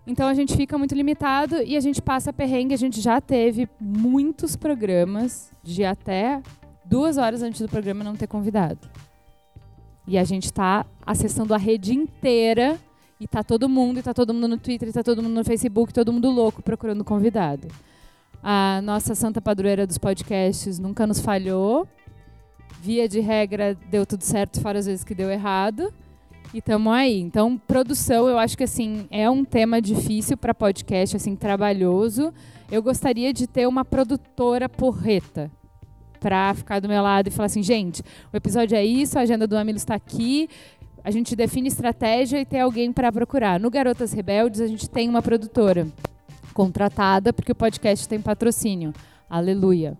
Então a gente fica muito limitado e a gente passa perrengue. A gente já teve muitos programas de até duas horas antes do programa não ter convidado. E a gente está acessando a rede inteira e tá todo mundo, e tá todo mundo no Twitter, e tá todo mundo no Facebook, todo mundo louco procurando convidado. A nossa santa padroeira dos podcasts nunca nos falhou. Via de regra, deu tudo certo, fora as vezes que deu errado. E estamos aí. Então, produção, eu acho que assim é um tema difícil para podcast, assim trabalhoso. Eu gostaria de ter uma produtora porreta para ficar do meu lado e falar assim, gente, o episódio é isso, a agenda do Amilo está aqui. A gente define estratégia e tem alguém para procurar. No Garotas Rebeldes, a gente tem uma produtora contratada, porque o podcast tem patrocínio. Aleluia.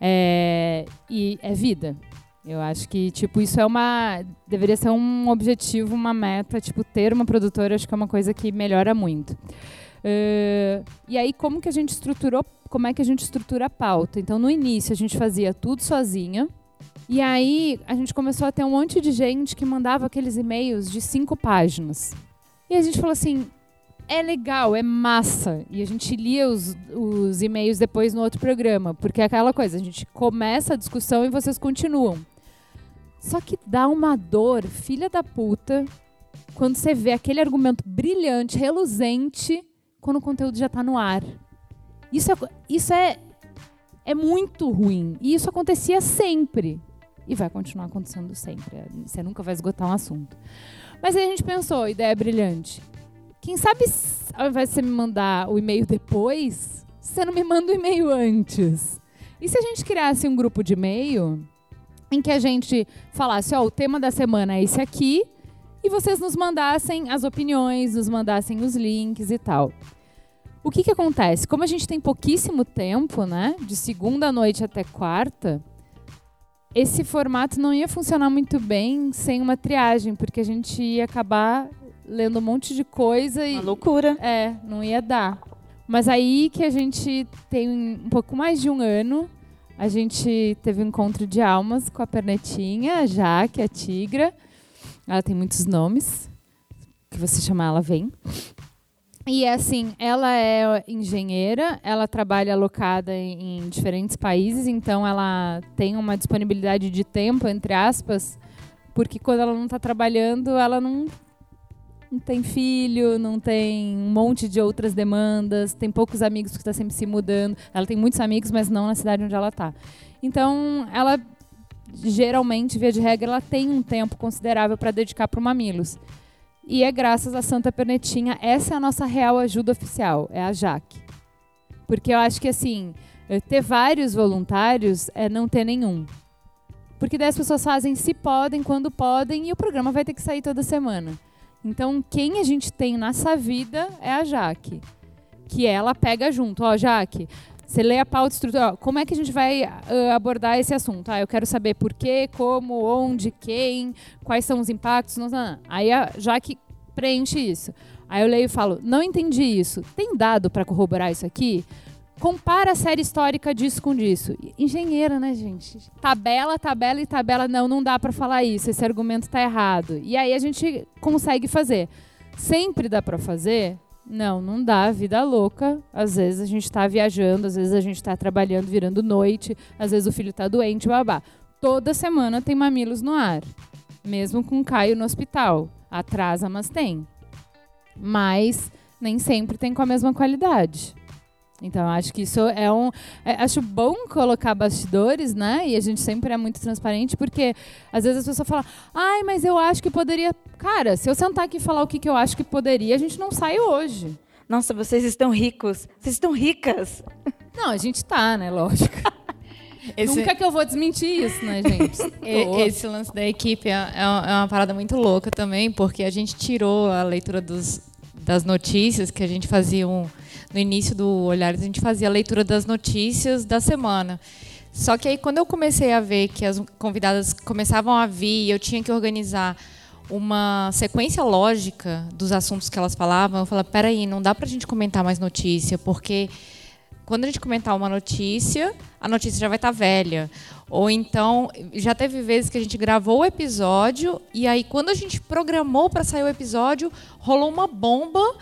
É, e é vida. Eu acho que, tipo, isso é uma. Deveria ser um objetivo, uma meta. Tipo, ter uma produtora, acho que é uma coisa que melhora muito. Uh, e aí, como que a gente estruturou? Como é que a gente estrutura a pauta? Então, no início, a gente fazia tudo sozinha. E aí, a gente começou a ter um monte de gente que mandava aqueles e-mails de cinco páginas. E a gente falou assim: é legal, é massa. E a gente lia os, os e-mails depois no outro programa, porque é aquela coisa, a gente começa a discussão e vocês continuam. Só que dá uma dor, filha da puta, quando você vê aquele argumento brilhante, reluzente, quando o conteúdo já está no ar. Isso é, isso é, é muito ruim. E isso acontecia sempre. E vai continuar acontecendo sempre. Você nunca vai esgotar um assunto. Mas aí a gente pensou, ideia brilhante. Quem sabe, ao invés de você me mandar o e-mail depois, você não me manda o e-mail antes. E se a gente criasse um grupo de e-mail em que a gente falasse, ó, o tema da semana é esse aqui, e vocês nos mandassem as opiniões, nos mandassem os links e tal. O que, que acontece? Como a gente tem pouquíssimo tempo, né, de segunda noite até quarta, esse formato não ia funcionar muito bem sem uma triagem, porque a gente ia acabar lendo um monte de coisa e. Uma loucura. É, não ia dar. Mas aí que a gente tem um pouco mais de um ano a gente teve um encontro de almas com a Pernetinha, a Jaque, a Tigra. Ela tem muitos nomes. Que você chamar, ela vem. E assim, ela é engenheira, ela trabalha alocada em, diferentes países, então ela tem uma disponibilidade de tempo, entre aspas, porque quando ela não está trabalhando, ela não não tem filho, não tem um monte de outras demandas, tem poucos amigos que está sempre se mudando. Ela tem muitos amigos, mas não na cidade onde ela está. Então, ela geralmente, via de regra, ela tem um tempo considerável para dedicar para o Mamilos. E é graças a Santa Pernetinha, essa é a nossa real ajuda oficial, é a Jaque. Porque eu acho que assim, ter vários voluntários é não ter nenhum. Porque daí as pessoas fazem se podem, quando podem, e o programa vai ter que sair toda semana. Então, quem a gente tem nessa vida é a Jaque. Que ela pega junto. Ó, Jaque, você lê a pauta estrutural. Como é que a gente vai uh, abordar esse assunto? Ah, eu quero saber por quê, como, onde, quem, quais são os impactos. Não, não, não. Aí a Jaque preenche isso. Aí eu leio e falo, não entendi isso. Tem dado para corroborar isso aqui? Compara a série histórica disso com disso. Engenheira, né, gente? Tabela, tabela e tabela. Não, não dá para falar isso. Esse argumento está errado. E aí a gente consegue fazer. Sempre dá para fazer? Não, não dá. Vida louca. Às vezes a gente está viajando, às vezes a gente está trabalhando, virando noite, às vezes o filho está doente, babá. Toda semana tem mamilos no ar. Mesmo com Caio no hospital. Atrasa, mas tem mas nem sempre tem com a mesma qualidade. Então, acho que isso é um. É, acho bom colocar bastidores, né? E a gente sempre é muito transparente, porque às vezes as pessoas falam, ai, mas eu acho que poderia. Cara, se eu sentar aqui e falar o que, que eu acho que poderia, a gente não sai hoje. Nossa, vocês estão ricos. Vocês estão ricas. Não, a gente tá, né? Lógico. Esse... Nunca que eu vou desmentir isso, né, gente? Esse lance da equipe é, é, é uma parada muito louca também, porque a gente tirou a leitura dos, das notícias que a gente fazia um, no início do Olhares, a gente fazia a leitura das notícias da semana. Só que aí, quando eu comecei a ver que as convidadas começavam a vir e eu tinha que organizar uma sequência lógica dos assuntos que elas falavam, eu falei, peraí, não dá para a gente comentar mais notícia, porque quando a gente comentar uma notícia, a notícia já vai estar tá velha. Ou então, já teve vezes que a gente gravou o episódio e aí quando a gente programou para sair o episódio, rolou uma bomba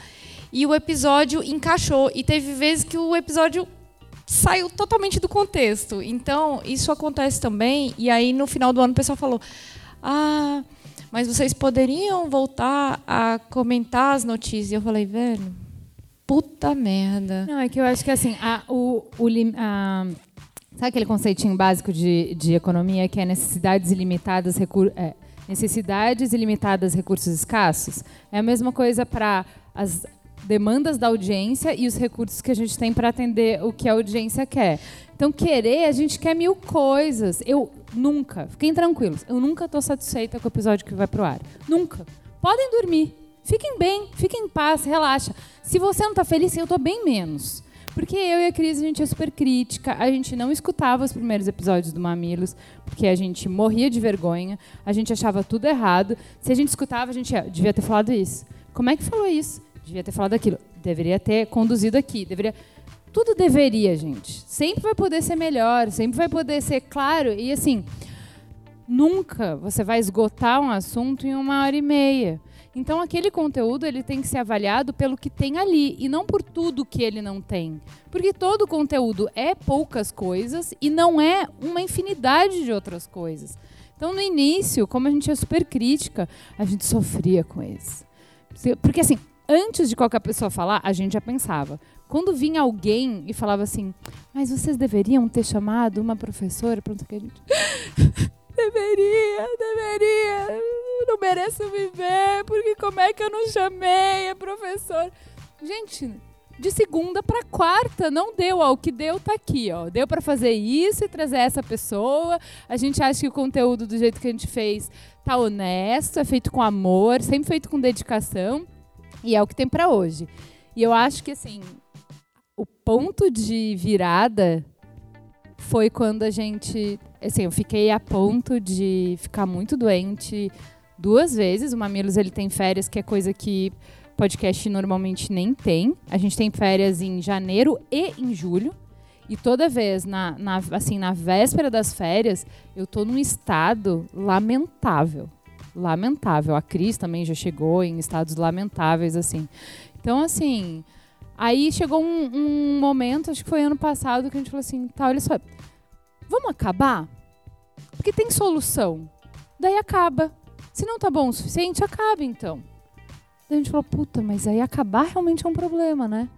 e o episódio encaixou. E teve vezes que o episódio saiu totalmente do contexto. Então, isso acontece também. E aí, no final do ano, o pessoal falou: Ah, mas vocês poderiam voltar a comentar as notícias. E eu falei: Velho, puta merda. Não, é que eu acho que assim, a, o, o a, sabe aquele conceitinho básico de, de economia que é necessidades ilimitadas, recur, é, necessidades ilimitadas, recursos escassos? É a mesma coisa para as demandas da audiência e os recursos que a gente tem para atender o que a audiência quer. Então, querer, a gente quer mil coisas. Eu nunca, fiquem tranquilos, eu nunca estou satisfeita com o episódio que vai pro ar. Nunca. Podem dormir. Fiquem bem, fiquem em paz, relaxa. Se você não está feliz, eu estou bem menos. Porque eu e a Cris, a gente é super crítica, a gente não escutava os primeiros episódios do Mamilos, porque a gente morria de vergonha, a gente achava tudo errado. Se a gente escutava, a gente ia, devia ter falado isso. Como é que falou isso? Devia ter falado aquilo. Deveria ter conduzido aqui. Deveria. Tudo deveria, gente. Sempre vai poder ser melhor, sempre vai poder ser claro. E assim, nunca você vai esgotar um assunto em uma hora e meia. Então aquele conteúdo ele tem que ser avaliado pelo que tem ali e não por tudo que ele não tem. Porque todo conteúdo é poucas coisas e não é uma infinidade de outras coisas. Então no início, como a gente é super crítica, a gente sofria com isso. Porque assim, antes de qualquer pessoa falar, a gente já pensava. Quando vinha alguém e falava assim, mas vocês deveriam ter chamado uma professora, pronto que a gente deveria, deveria não mereço viver, porque como é que eu não chamei a professora? Gente, de segunda para quarta não deu, ó, o que deu tá aqui, ó. Deu para fazer isso e trazer essa pessoa. A gente acha que o conteúdo do jeito que a gente fez tá honesto, é feito com amor, sempre feito com dedicação e é o que tem para hoje. E eu acho que assim, o ponto de virada foi quando a gente, assim, eu fiquei a ponto de ficar muito doente, duas vezes. O Mamilos ele tem férias, que é coisa que podcast normalmente nem tem. A gente tem férias em janeiro e em julho. E toda vez, na, na, assim, na véspera das férias, eu tô num estado lamentável. Lamentável. A Cris também já chegou em estados lamentáveis, assim. Então, assim, aí chegou um, um momento, acho que foi ano passado, que a gente falou assim, tá, olha só, vamos acabar? Porque tem solução. Daí acaba. Se não tá bom o suficiente, acaba então. Daí a gente falou, puta, mas aí acabar realmente é um problema, né?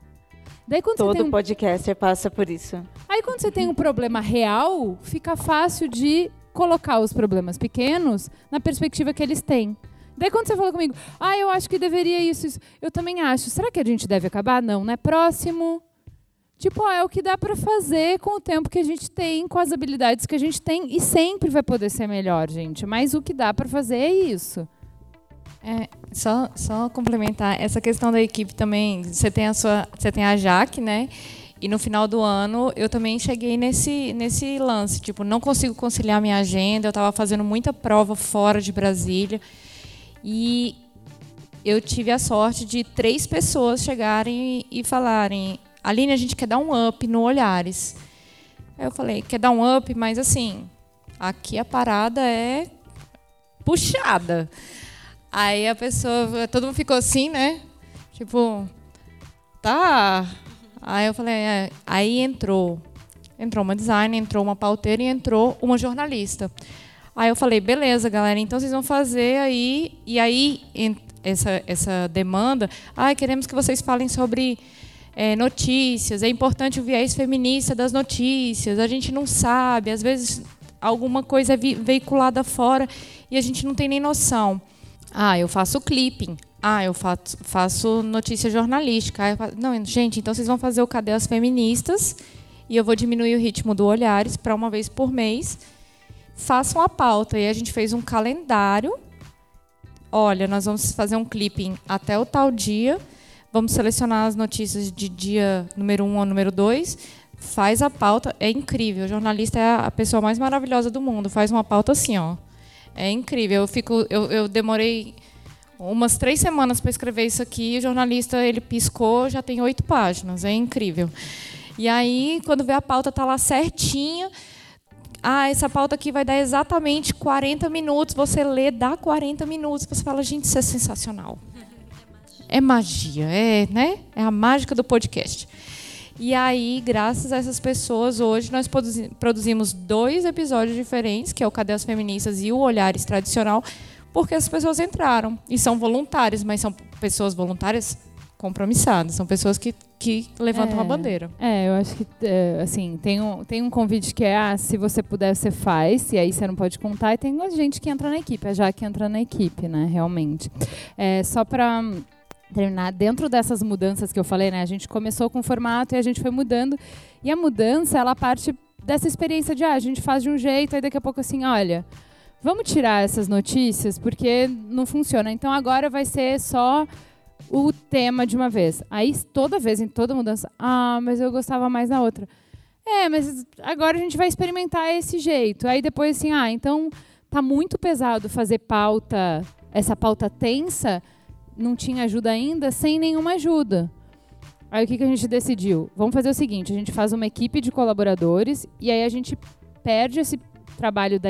Daí, quando Todo você um... podcaster passa por isso. Aí quando você tem um problema real, fica fácil de colocar os problemas pequenos na perspectiva que eles têm. Daí quando você fala comigo, ah, eu acho que deveria isso, isso, eu também acho. Será que a gente deve acabar? Não, né? Próximo. Tipo, é o que dá para fazer com o tempo que a gente tem, com as habilidades que a gente tem e sempre vai poder ser melhor, gente. Mas o que dá para fazer é isso. É, só, só complementar essa questão da equipe também. Você tem a sua, você tem a Jaque, né? E no final do ano eu também cheguei nesse nesse lance, tipo, não consigo conciliar minha agenda, eu estava fazendo muita prova fora de Brasília. E eu tive a sorte de três pessoas chegarem e falarem: Aline, a gente quer dar um up no Olhares. Aí eu falei, quer dar um up, mas assim, aqui a parada é puxada. Aí a pessoa, todo mundo ficou assim, né? Tipo, tá. Aí eu falei, é. aí entrou. Entrou uma designer, entrou uma pauteira e entrou uma jornalista. Aí eu falei, beleza, galera, então vocês vão fazer aí. E aí, essa, essa demanda, ah, queremos que vocês falem sobre é, notícias, é importante o viés feminista das notícias, a gente não sabe, às vezes alguma coisa é veiculada fora e a gente não tem nem noção. Ah, eu faço clipping. Ah, eu faço, notícia jornalística. Não, gente, então vocês vão fazer o Cadê as Feministas e eu vou diminuir o ritmo do Olhares para uma vez por mês. Façam a pauta. E a gente fez um calendário. Olha, nós vamos fazer um clipping até o tal dia vamos selecionar as notícias de dia número um ou número dois, faz a pauta, é incrível. O jornalista é a pessoa mais maravilhosa do mundo, faz uma pauta assim, ó. É incrível. Eu fico, eu, eu demorei umas três semanas para escrever isso aqui. O jornalista ele piscou, já tem oito páginas. É incrível. E aí, quando vê a pauta tá lá certinha, ah, essa pauta aqui vai dar exatamente 40 minutos. Você lê, dá 40 minutos. Você fala, gente, isso é sensacional é magia, é, né? É a mágica do podcast. E aí, graças a essas pessoas, hoje nós produzimos dois episódios diferentes, que é o Cadê as Feministas e o Olhares Tradicional, porque as pessoas entraram e são voluntárias, mas são pessoas voluntárias compromissadas, são pessoas que, que levantam é, a bandeira. É, eu acho que, é, assim, tem um, tem um convite que é, ah, se você puder, você faz, e aí você não pode contar, e tem gente que entra na equipe, é já que entra na equipe, né, realmente. É, só para terminar dentro dessas mudanças que eu falei, né? A gente começou com o formato e a gente foi mudando. E a mudança, ela parte dessa experiência de, ah, a gente faz de um jeito, aí daqui a pouco assim, olha, vamos tirar essas notícias porque não funciona. Então agora vai ser só o tema de uma vez. Aí toda vez, em toda mudança, ah, mas eu gostava mais na outra. É, mas agora a gente vai experimentar esse jeito. Aí depois assim, ah, então tá muito pesado fazer pauta, essa pauta tensa não tinha ajuda ainda, sem nenhuma ajuda. Aí o que, que a gente decidiu? Vamos fazer o seguinte: a gente faz uma equipe de colaboradores e aí a gente perde esse trabalho da,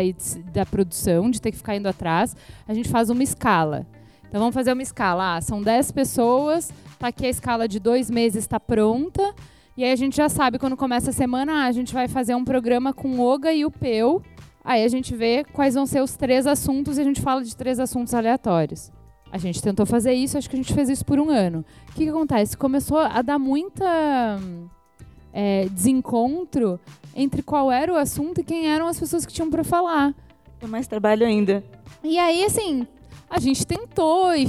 da produção, de ter que ficar indo atrás, a gente faz uma escala. Então vamos fazer uma escala. Ah, são 10 pessoas, tá aqui a escala de dois meses está pronta. E aí a gente já sabe quando começa a semana, ah, a gente vai fazer um programa com o Oga e o Peu. Aí a gente vê quais vão ser os três assuntos e a gente fala de três assuntos aleatórios. A gente tentou fazer isso, acho que a gente fez isso por um ano. O que, que acontece? Começou a dar muita é, desencontro entre qual era o assunto e quem eram as pessoas que tinham para falar. Tem mais trabalho ainda. E aí, assim, a gente tentou e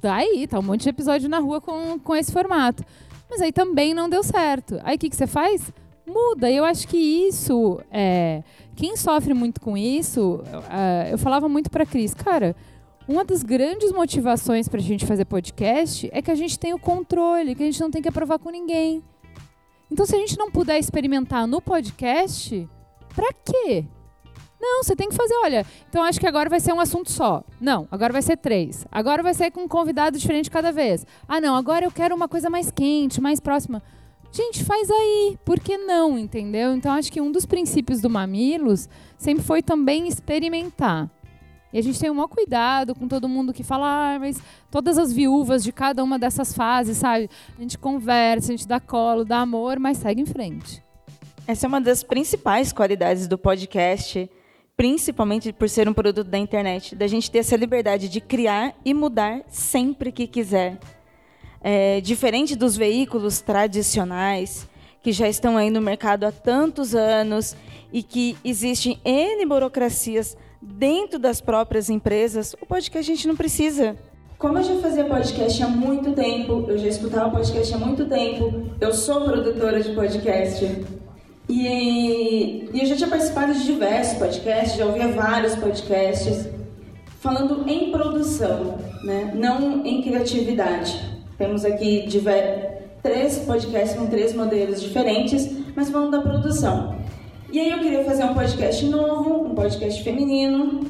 tá aí, tá um monte de episódio na rua com, com esse formato. Mas aí também não deu certo. Aí o que, que você faz? Muda. E eu acho que isso, é, quem sofre muito com isso, eu falava muito para Cris, cara, uma das grandes motivações para a gente fazer podcast é que a gente tem o controle, que a gente não tem que aprovar com ninguém. Então, se a gente não puder experimentar no podcast, para quê? Não, você tem que fazer, olha. Então acho que agora vai ser um assunto só. Não, agora vai ser três. Agora vai ser com um convidado diferente cada vez. Ah, não, agora eu quero uma coisa mais quente, mais próxima. Gente, faz aí. Por que não, entendeu? Então acho que um dos princípios do Mamilos sempre foi também experimentar. E a gente tem um maior cuidado com todo mundo que fala, ah, mas todas as viúvas de cada uma dessas fases, sabe? A gente conversa, a gente dá colo, dá amor, mas segue em frente. Essa é uma das principais qualidades do podcast, principalmente por ser um produto da internet, da gente ter essa liberdade de criar e mudar sempre que quiser. É, diferente dos veículos tradicionais, que já estão aí no mercado há tantos anos e que existem N burocracias dentro das próprias empresas, o podcast a gente não precisa. como eu já fazia podcast há muito tempo, eu já escutava podcast há muito tempo, eu sou produtora de podcast. E, e eu já tinha participado de diversos podcasts, já ouvia vários podcasts, falando em produção, né? não em criatividade. Temos aqui diversos, três podcasts com três modelos diferentes, mas falando da produção. E aí eu queria fazer um podcast novo, um podcast feminino.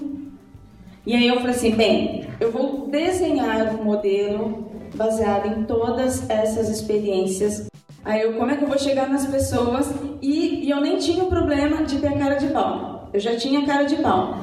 E aí eu falei assim, bem, eu vou desenhar um modelo baseado em todas essas experiências. Aí eu, como é que eu vou chegar nas pessoas? E, e eu nem tinha o problema de ter a cara de pau. Eu já tinha cara de pau.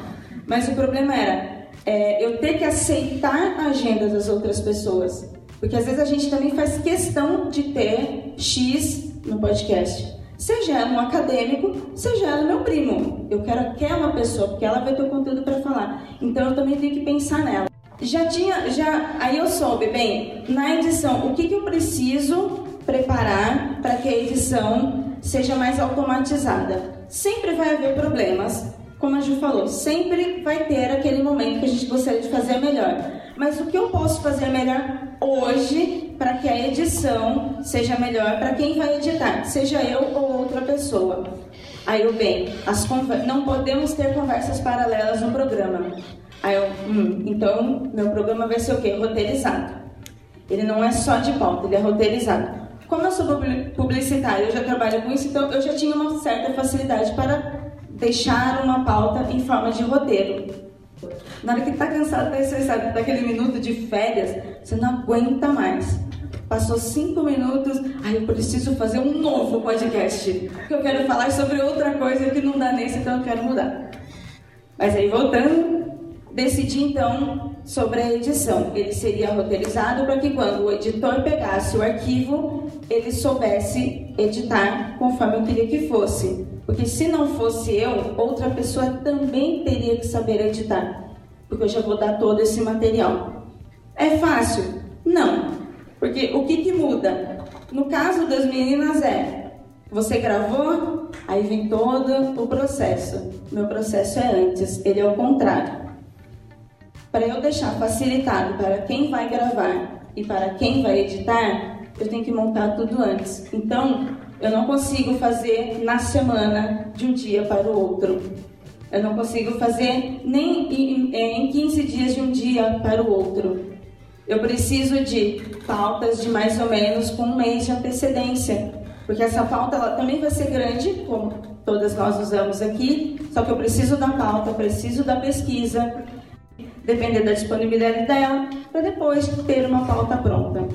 Mas o problema era é, eu ter que aceitar a agenda das outras pessoas. Porque às vezes a gente também faz questão de ter X no podcast. Seja ela um acadêmico, seja ela meu primo. Eu quero aquela pessoa, porque ela vai ter o conteúdo para falar. Então eu também tenho que pensar nela. Já tinha, já, aí eu soube, bem, na edição, o que, que eu preciso preparar para que a edição seja mais automatizada? Sempre vai haver problemas, como a Ju falou, sempre vai ter aquele momento que a gente gostaria de fazer melhor. Mas o que eu posso fazer melhor hoje para que a edição seja melhor para quem vai editar, seja eu ou outra pessoa. Aí eu, bem, as não podemos ter conversas paralelas no programa. Aí eu, hum, então meu programa vai ser o quê? Roteirizado. Ele não é só de pauta, ele é roteirizado. Como eu sou publicitária, eu já trabalho com isso, então eu já tinha uma certa facilidade para deixar uma pauta em forma de roteiro. Na hora que tá cansado, tá estressado, daquele minuto de férias, você não aguenta mais. Passou cinco minutos, aí eu preciso fazer um novo podcast. Porque eu quero falar sobre outra coisa que não dá nesse, então eu quero mudar. Mas aí voltando, decidi então sobre a edição. Ele seria roteirizado para que quando o editor pegasse o arquivo, ele soubesse editar conforme eu queria que fosse. Porque se não fosse eu, outra pessoa também teria que saber editar. Porque eu já vou dar todo esse material. É fácil? Não. Porque o que, que muda? No caso das meninas é, você gravou, aí vem todo o processo. Meu processo é antes, ele é o contrário. Para eu deixar facilitado para quem vai gravar e para quem vai editar, eu tenho que montar tudo antes. Então, eu não consigo fazer na semana de um dia para o outro. Eu não consigo fazer nem em 15 dias de um dia para o outro. Eu preciso de pautas de mais ou menos com um mês de antecedência. Porque essa pauta ela também vai ser grande, como todas nós usamos aqui, só que eu preciso da pauta, preciso da pesquisa, depender da disponibilidade dela, para depois ter uma pauta pronta.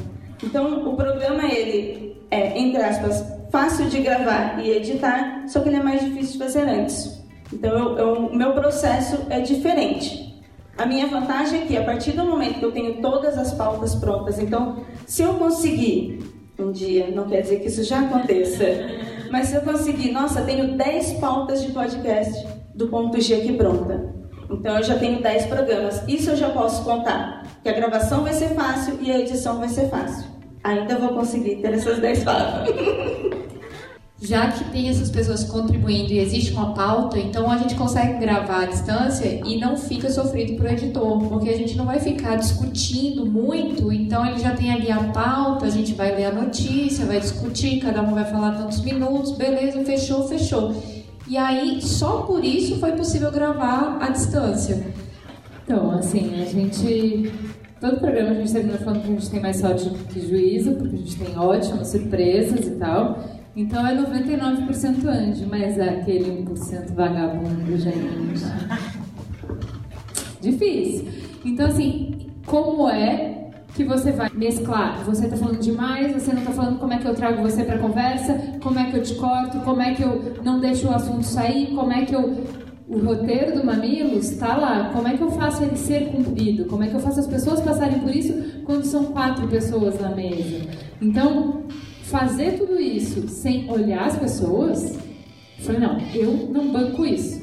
Então, o programa ele é, entre aspas, fácil de gravar e editar, só que ele é mais difícil de fazer antes. Então, o meu processo é diferente. A minha vantagem é que, a partir do momento que eu tenho todas as pautas prontas, então, se eu conseguir um dia, não quer dizer que isso já aconteça, mas se eu conseguir, nossa, tenho 10 pautas de podcast do ponto G aqui pronta. Então eu já tenho 10 programas. Isso eu já posso contar. Que a gravação vai ser fácil e a edição vai ser fácil ainda vou conseguir ter essas 10 palavras. Já que tem essas pessoas contribuindo e existe uma pauta, então a gente consegue gravar à distância e não fica sofrido para o editor, porque a gente não vai ficar discutindo muito, então ele já tem ali a pauta, a gente vai ler a notícia, vai discutir, cada um vai falar tantos minutos, beleza, fechou, fechou. E aí, só por isso foi possível gravar à distância. Então, assim, a gente Todo programa a gente termina falando que a gente tem mais sorte que juízo, porque a gente tem ótimas surpresas e tal. Então é 99% anjo, mas é aquele 1% vagabundo, gente. Difícil. Então, assim, como é que você vai mesclar? Você está falando demais, você não está falando como é que eu trago você para conversa, como é que eu te corto, como é que eu não deixo o assunto sair, como é que eu o roteiro do Mamilos está lá. Como é que eu faço ele ser cumprido? Como é que eu faço as pessoas passarem por isso quando são quatro pessoas na mesa? Então, fazer tudo isso sem olhar as pessoas, eu falei, não, eu não banco isso.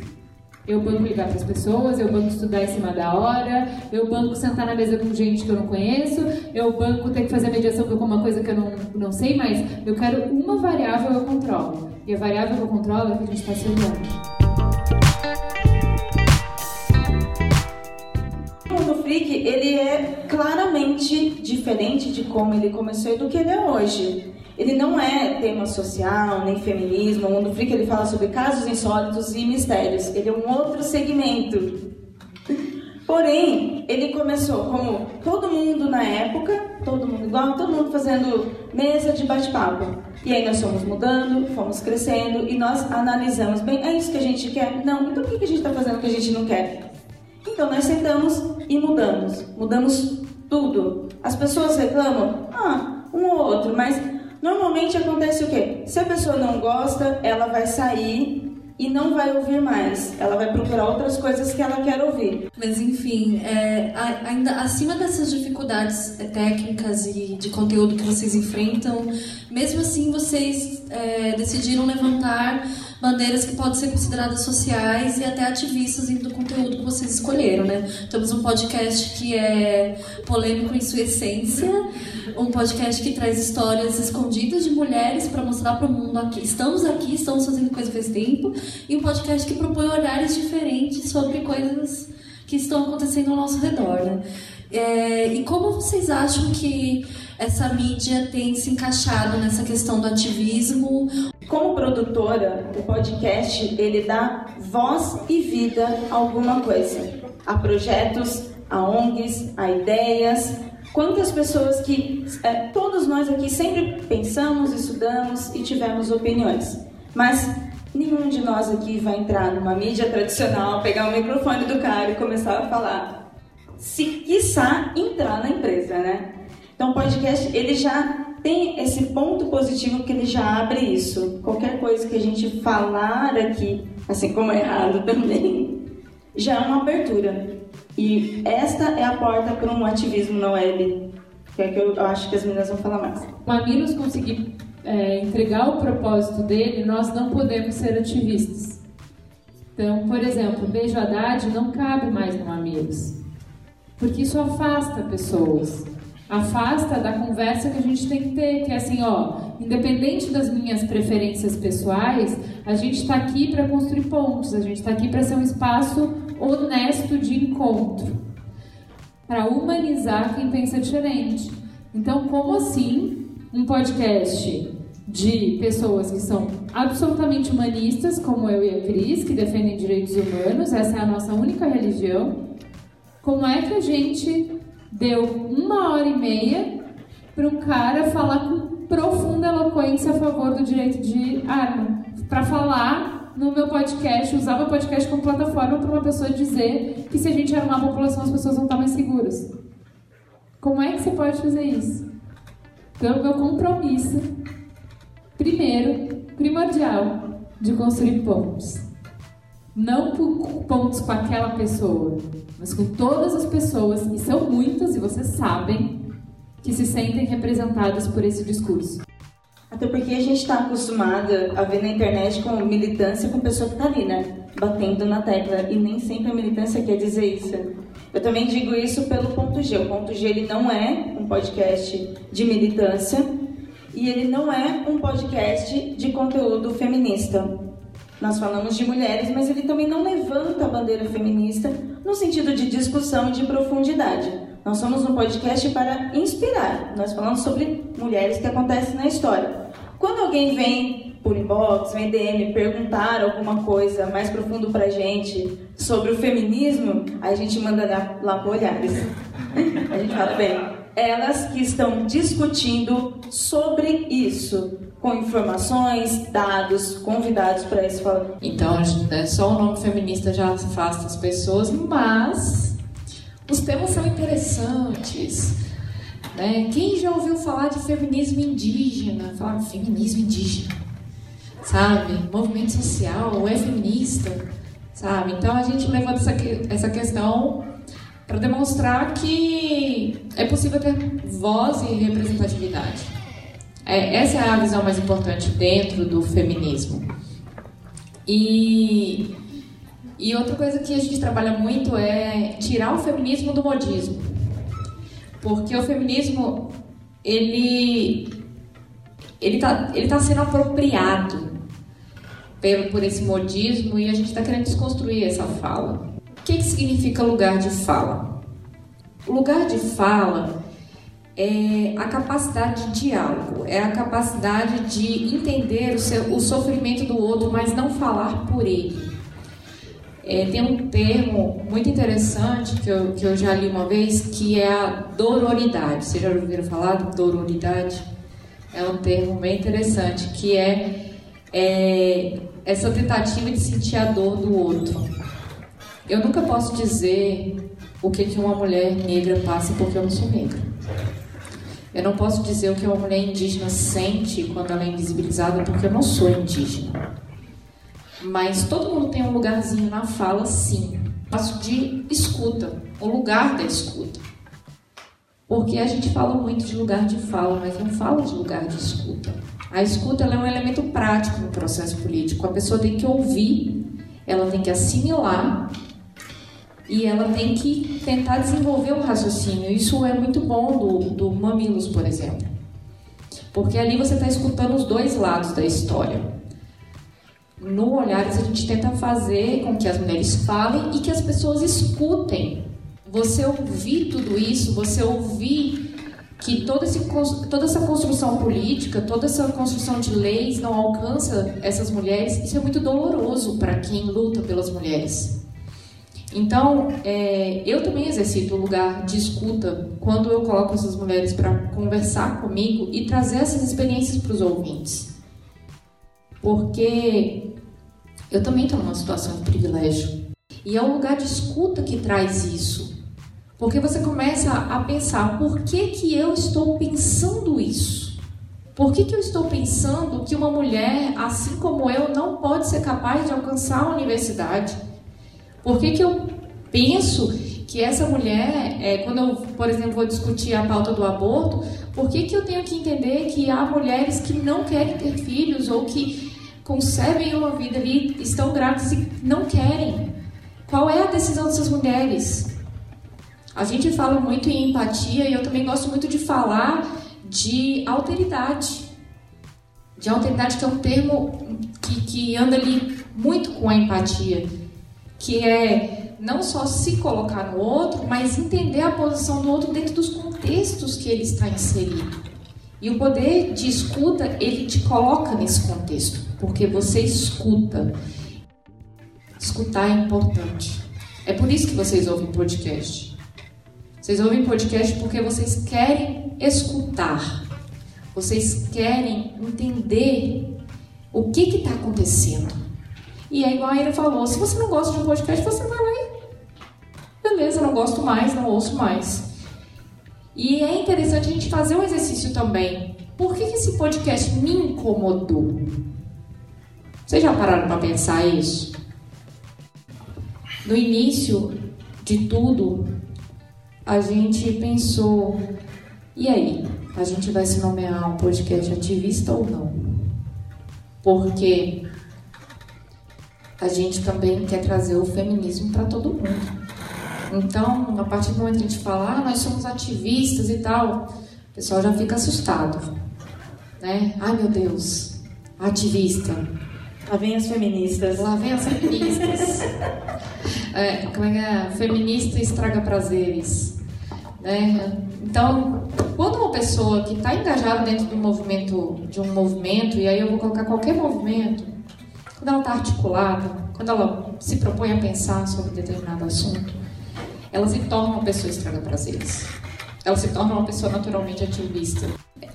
Eu banco ligar para as pessoas, eu banco estudar em cima da hora, eu banco sentar na mesa com gente que eu não conheço, eu banco ter que fazer mediação com alguma coisa que eu não, não sei, mas eu quero uma variável eu controlo. E a variável que eu controlo é que a gente está se olhando. Ele é claramente diferente de como ele começou e do que ele é hoje. Ele não é tema social, nem feminismo. O Mundo Freak ele fala sobre casos insólitos e mistérios. Ele é um outro segmento. Porém, ele começou como todo mundo na época, todo mundo igual, todo mundo fazendo mesa de bate-papo. E aí nós fomos mudando, fomos crescendo e nós analisamos, bem, é isso que a gente quer? Não, então por que a gente está fazendo que a gente não quer? Então nós sentamos e mudamos, mudamos tudo. As pessoas reclamam, ah, um ou outro, mas normalmente acontece o quê? Se a pessoa não gosta, ela vai sair e não vai ouvir mais. Ela vai procurar outras coisas que ela quer ouvir. Mas enfim, é, ainda acima dessas dificuldades é, técnicas e de conteúdo que vocês enfrentam, mesmo assim vocês é, decidiram levantar bandeiras que podem ser consideradas sociais e até ativistas dentro do conteúdo que vocês escolheram, né? Temos um podcast que é polêmico em sua essência, um podcast que traz histórias escondidas de mulheres para mostrar para o mundo aqui, estamos aqui, estamos fazendo coisa faz tempo, e um podcast que propõe olhares diferentes sobre coisas que estão acontecendo ao nosso redor, né? É, e como vocês acham que essa mídia tem se encaixado nessa questão do ativismo? Como produtora, o podcast ele dá voz e vida a alguma coisa, a projetos, a ONGs, a ideias. Quantas pessoas que é, todos nós aqui sempre pensamos, estudamos e tivemos opiniões, mas nenhum de nós aqui vai entrar numa mídia tradicional, pegar o microfone do cara e começar a falar. Se quiçá entrar na empresa, né? Então, o podcast ele já tem esse ponto positivo que ele já abre isso. Qualquer coisa que a gente falar aqui, assim como é errado também, já é uma abertura. E esta é a porta para um ativismo na web, que é que eu acho que as meninas vão falar mais. O Aminos conseguir é, entregar o propósito dele, nós não podemos ser ativistas. Então, por exemplo, beijo Haddad não cabe mais no Amigos, porque isso afasta pessoas afasta da conversa que a gente tem que ter, que é assim, ó, independente das minhas preferências pessoais, a gente está aqui para construir pontos, a gente está aqui para ser um espaço honesto de encontro, para humanizar quem pensa diferente. Então, como assim um podcast de pessoas que são absolutamente humanistas, como eu e a Cris, que defendem direitos humanos, essa é a nossa única religião? Como é que a gente deu uma hora e meia para um cara falar com profunda eloquência a favor do direito de arma. Para falar no meu podcast, usar meu podcast como plataforma para uma pessoa dizer que se a gente armar a população, as pessoas vão estar mais seguras. Como é que você pode fazer isso? Pelo meu compromisso, primeiro, primordial, de construir pontos. Não pontos com aquela pessoa, mas com todas as pessoas, e são muitas, e vocês sabem, que se sentem representadas por esse discurso. Até porque a gente está acostumada a ver na internet com militância com pessoa que está ali, né? Batendo na tecla. E nem sempre a militância quer dizer isso. Eu também digo isso pelo Ponto G. O Ponto G ele não é um podcast de militância e ele não é um podcast de conteúdo feminista. Nós falamos de mulheres, mas ele também não levanta a bandeira feminista no sentido de discussão e de profundidade. Nós somos um podcast para inspirar. Nós falamos sobre mulheres que acontecem na história. Quando alguém vem por inbox, vem DM perguntar alguma coisa mais profundo pra gente sobre o feminismo, a gente manda lá, lá pro Olhares. A gente fala, bem, elas que estão discutindo sobre isso com informações, dados, convidados para isso. Então, é só o nome feminista já afasta as pessoas, mas os temas são interessantes. Né? Quem já ouviu falar de feminismo indígena? Falar feminismo indígena, sabe? Movimento social, é feminista, sabe? Então a gente levanta essa, essa questão para demonstrar que é possível ter voz e representatividade. É, essa é a visão mais importante dentro do feminismo. E, e outra coisa que a gente trabalha muito é tirar o feminismo do modismo. Porque o feminismo, ele ele está ele tá sendo apropriado pelo, por esse modismo e a gente está querendo desconstruir essa fala. O que, que significa lugar de fala? O lugar de fala é a capacidade de diálogo, é a capacidade de entender o, seu, o sofrimento do outro, mas não falar por ele. É, tem um termo muito interessante que eu, que eu já li uma vez, que é a dororidade. Vocês já ouviram falar de dororidade? É um termo bem interessante, que é, é essa tentativa de sentir a dor do outro. Eu nunca posso dizer o que, que uma mulher negra passa porque eu não sou negra. Eu não posso dizer o que uma mulher indígena sente quando ela é invisibilizada porque eu não sou indígena. Mas todo mundo tem um lugarzinho na fala, sim. Passo de escuta, o lugar da escuta. Porque a gente fala muito de lugar de fala, mas não fala de lugar de escuta. A escuta é um elemento prático no processo político. A pessoa tem que ouvir, ela tem que assimilar e ela tem que tentar desenvolver o raciocínio. Isso é muito bom do, do Mamilos, por exemplo. Porque ali você está escutando os dois lados da história no Olhares a gente tenta fazer com que as mulheres falem e que as pessoas escutem. Você ouvir tudo isso, você ouvir que esse, toda essa construção política, toda essa construção de leis não alcança essas mulheres, isso é muito doloroso para quem luta pelas mulheres. Então, é, eu também exercito o lugar de escuta quando eu coloco essas mulheres para conversar comigo e trazer essas experiências para os ouvintes. Porque eu também estou numa situação de privilégio. E é o lugar de escuta que traz isso. Porque você começa a pensar, por que, que eu estou pensando isso? Por que, que eu estou pensando que uma mulher, assim como eu, não pode ser capaz de alcançar a universidade? Por que, que eu penso que essa mulher, é, quando eu, por exemplo, vou discutir a pauta do aborto, por que, que eu tenho que entender que há mulheres que não querem ter filhos ou que concebem uma vida ali, estão grávidas e não querem. Qual é a decisão dessas mulheres? A gente fala muito em empatia e eu também gosto muito de falar de alteridade. De alteridade, que é um termo que, que anda ali muito com a empatia, que é não só se colocar no outro, mas entender a posição do outro dentro dos contextos que ele está inserido. E o poder de escuta, ele te coloca nesse contexto, porque você escuta. Escutar é importante. É por isso que vocês ouvem podcast. Vocês ouvem podcast porque vocês querem escutar. Vocês querem entender o que está acontecendo. E é igual a Ira falou: se você não gosta de um podcast, você vai lá e. Beleza, não gosto mais, não ouço mais. E é interessante a gente fazer um exercício também. Por que, esse podcast me incomodou? Vocês já pararam para pensar isso? No início de tudo, a gente pensou: e aí? A gente vai se nomear um podcast ativista ou não? Porque a gente também quer trazer o feminismo para todo mundo. Então, a partir do momento que a gente fala, ah, nós somos ativistas e tal, o pessoal já fica assustado. Né? Ai meu Deus, ativista. Lá vem as feministas. Lá vem as feministas. é, como é que é? Feminista estraga prazeres. Né? Então, quando uma pessoa que está engajada dentro do movimento, de um movimento, e aí eu vou colocar qualquer movimento, quando ela está articulada, quando ela se propõe a pensar sobre determinado assunto, ela se torna uma pessoa estraga prazeres. Ela se torna uma pessoa naturalmente ativista.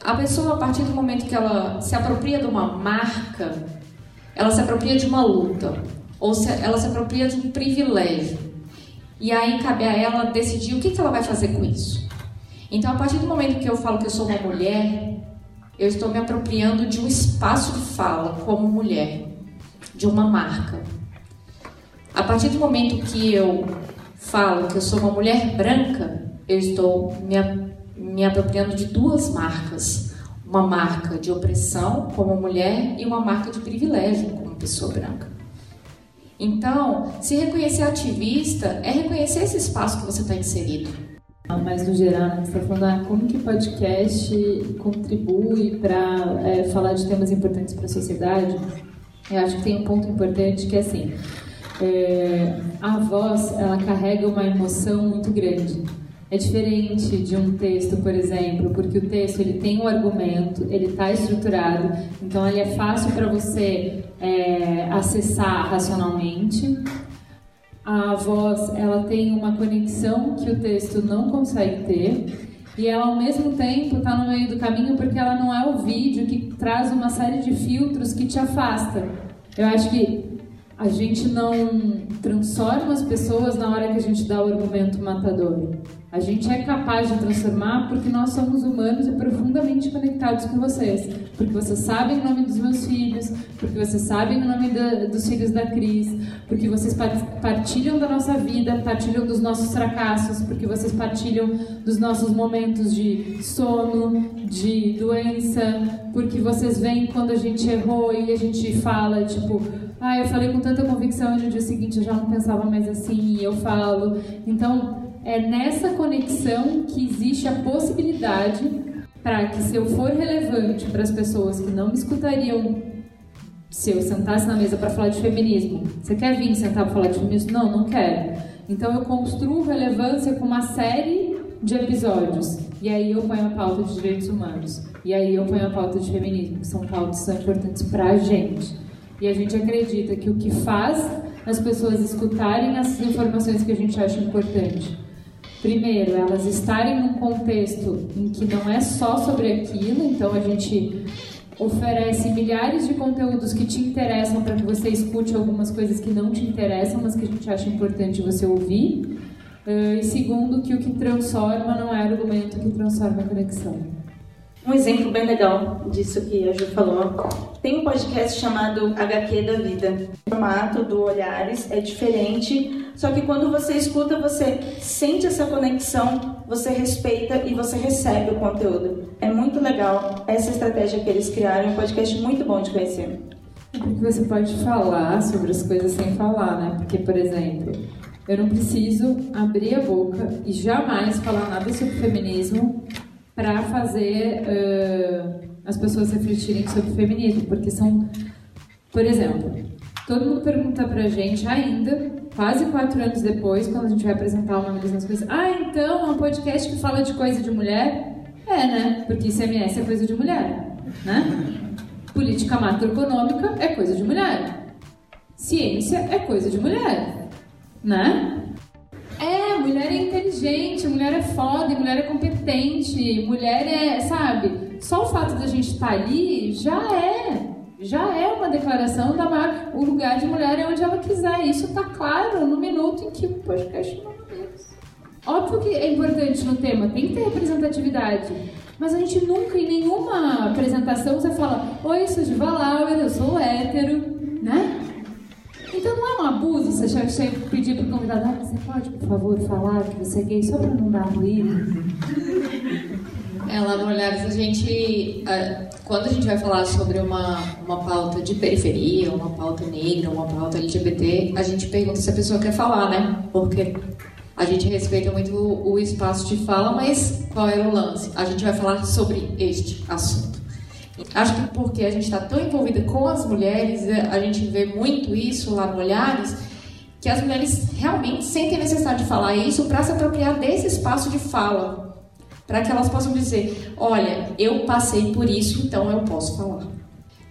A pessoa, a partir do momento que ela se apropria de uma marca, ela se apropria de uma luta, ou se, ela se apropria de um privilégio. E aí cabe a ela decidir o que, que ela vai fazer com isso. Então, a partir do momento que eu falo que eu sou uma mulher, eu estou me apropriando de um espaço de fala como mulher, de uma marca. A partir do momento que eu falo que eu sou uma mulher branca, eu estou me, me apropriando de duas marcas. Uma marca de opressão como mulher e uma marca de privilégio como pessoa branca. Então, se reconhecer ativista é reconhecer esse espaço que você está inserido. Ah, mas no geral, você está falando ah, como que podcast contribui para é, falar de temas importantes para a sociedade. Eu acho que tem um ponto importante que é assim, é, a voz ela carrega uma emoção muito grande. É diferente de um texto, por exemplo, porque o texto ele tem um argumento, ele está estruturado, então ele é fácil para você é, acessar racionalmente. A voz ela tem uma conexão que o texto não consegue ter e ela ao mesmo tempo está no meio do caminho porque ela não é o vídeo que traz uma série de filtros que te afasta. Eu acho que a gente não transforma as pessoas na hora que a gente dá o argumento matador. A gente é capaz de transformar porque nós somos humanos e profundamente conectados com vocês. Porque vocês sabem o nome dos meus filhos, porque vocês sabem o nome da, dos filhos da Cris, porque vocês partilham da nossa vida, partilham dos nossos fracassos, porque vocês partilham dos nossos momentos de sono, de doença, porque vocês veem quando a gente errou e a gente fala, tipo, ah, eu falei com tanta convicção e no dia seguinte eu já não pensava mais assim, e eu falo. Então, é nessa conexão que existe a possibilidade para que se eu for relevante para as pessoas que não me escutariam se eu sentasse na mesa para falar de feminismo, você quer vir sentar para falar de feminismo? Não, não quero. Então eu construo relevância com uma série de episódios. E aí eu ponho a pauta de direitos humanos. E aí eu ponho a pauta de feminismo, que são pautas que são importantes para a gente. E a gente acredita que o que faz as pessoas escutarem as informações que a gente acha importante primeiro, elas estarem num contexto em que não é só sobre aquilo, então a gente oferece milhares de conteúdos que te interessam para que você escute algumas coisas que não te interessam, mas que a gente acha importante você ouvir. Uh, e segundo, que o que transforma não é argumento, que transforma a conexão. Um exemplo bem legal disso que a Ju falou. Tem um podcast chamado HQ da Vida. O formato do Olhares é diferente, só que quando você escuta, você sente essa conexão, você respeita e você recebe o conteúdo. É muito legal essa estratégia que eles criaram, é um podcast muito bom de conhecer. Porque você pode falar sobre as coisas sem falar, né? Porque, por exemplo, eu não preciso abrir a boca e jamais falar nada sobre feminismo para fazer uh, as pessoas refletirem sobre o feminismo, porque são, por exemplo, todo mundo pergunta pra gente ainda, quase quatro anos depois, quando a gente vai apresentar o nome das coisas, ah, então é um podcast que fala de coisa de mulher? É, né? Porque ICMS é coisa de mulher, né? Política macroeconômica é coisa de mulher. Ciência é coisa de mulher, né? É, mulher é inteligente, mulher é foda, mulher é competente, mulher é, sabe? Só o fato da gente estar tá ali já é, já é uma declaração da maior, o lugar de mulher é onde ela quiser. Isso tá claro no minuto em que o podcast não Óbvio que é importante no tema, tem que ter representatividade. Mas a gente nunca, em nenhuma apresentação, você fala: Oi, sou de Valauer, eu sou hétero, né? Então não é um abuso você chega pedir para o convidado, ah, você pode, por favor, falar que você é gay só para não dar ruído? Lá no Olhares a gente, quando a gente vai falar sobre uma, uma pauta de periferia, uma pauta negra, uma pauta LGBT, a gente pergunta se a pessoa quer falar, né? Porque a gente respeita muito o espaço de fala, mas qual é o lance? A gente vai falar sobre este assunto. Acho que porque a gente está tão envolvida com as mulheres, é, a gente vê muito isso lá no Olhares, que as mulheres realmente sentem a necessidade de falar isso para se apropriar desse espaço de fala, para que elas possam dizer: olha, eu passei por isso, então eu posso falar.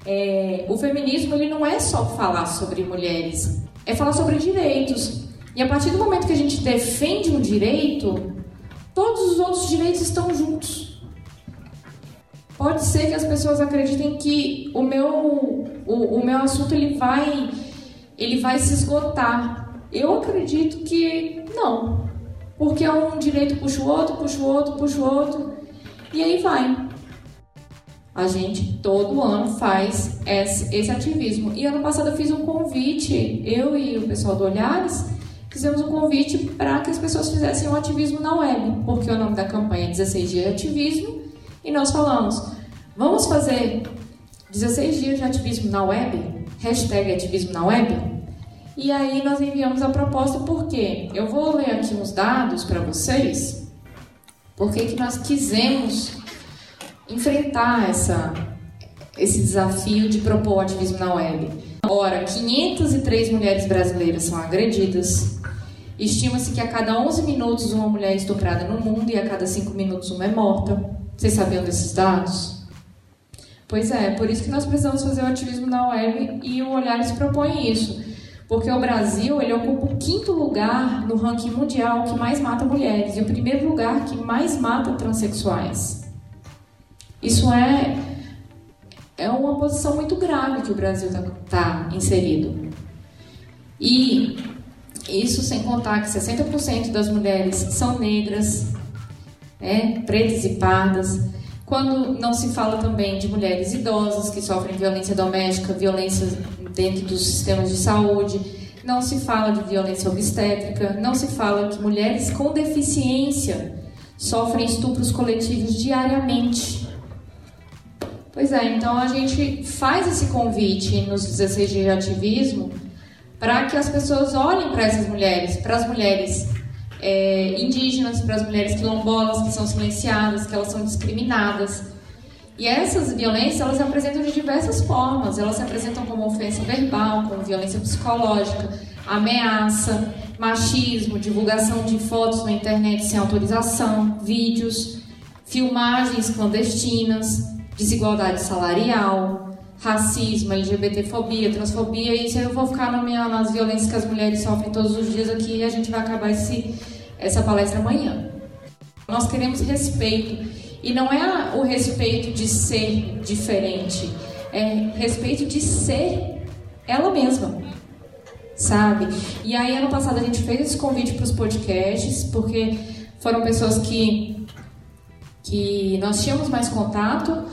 É, o feminismo ele não é só falar sobre mulheres, é falar sobre direitos. E a partir do momento que a gente defende um direito, todos os outros direitos estão juntos pode ser que as pessoas acreditem que o meu, o, o meu assunto ele vai, ele vai se esgotar. Eu acredito que não, porque um direito puxa o outro, puxa o outro, puxa o outro, e aí vai. A gente todo ano faz esse, esse ativismo. E ano passado eu fiz um convite, eu e o pessoal do Olhares, fizemos um convite para que as pessoas fizessem um ativismo na web, porque o nome da campanha é 16 dias de ativismo e nós falamos, vamos fazer 16 dias de ativismo na web? Hashtag ativismo na web? E aí nós enviamos a proposta porque eu vou ler aqui uns dados para vocês, porque que nós quisemos enfrentar essa, esse desafio de propor ativismo na web. Ora, 503 mulheres brasileiras são agredidas, Estima-se que a cada 11 minutos uma mulher é estuprada no mundo e a cada 5 minutos uma é morta. Vocês sabiam desses dados? Pois é, por isso que nós precisamos fazer o ativismo na web e o Olhares propõe isso. Porque o Brasil ele ocupa o quinto lugar no ranking mundial que mais mata mulheres e o primeiro lugar que mais mata transexuais. Isso é, é uma posição muito grave que o Brasil está tá inserido. E isso sem contar que 60% das mulheres são negras, é, pretas e pardas. Quando não se fala também de mulheres idosas que sofrem violência doméstica, violência dentro dos sistemas de saúde, não se fala de violência obstétrica, não se fala que mulheres com deficiência sofrem estupros coletivos diariamente. Pois é, então a gente faz esse convite nos 16 dias de ativismo para que as pessoas olhem para essas mulheres, para as mulheres é, indígenas, para as mulheres quilombolas que são silenciadas, que elas são discriminadas. E essas violências, elas se apresentam de diversas formas. Elas se apresentam como ofensa verbal, como violência psicológica, ameaça, machismo, divulgação de fotos na internet sem autorização, vídeos, filmagens clandestinas, desigualdade salarial, racismo, LGBTfobia, transfobia, e isso eu vou ficar nomeando as violências que as mulheres sofrem todos os dias aqui a gente vai acabar esse, essa palestra amanhã. Nós queremos respeito, e não é o respeito de ser diferente, é respeito de ser ela mesma, sabe? E aí, ano passado, a gente fez esse convite para os podcasts, porque foram pessoas que, que nós tínhamos mais contato,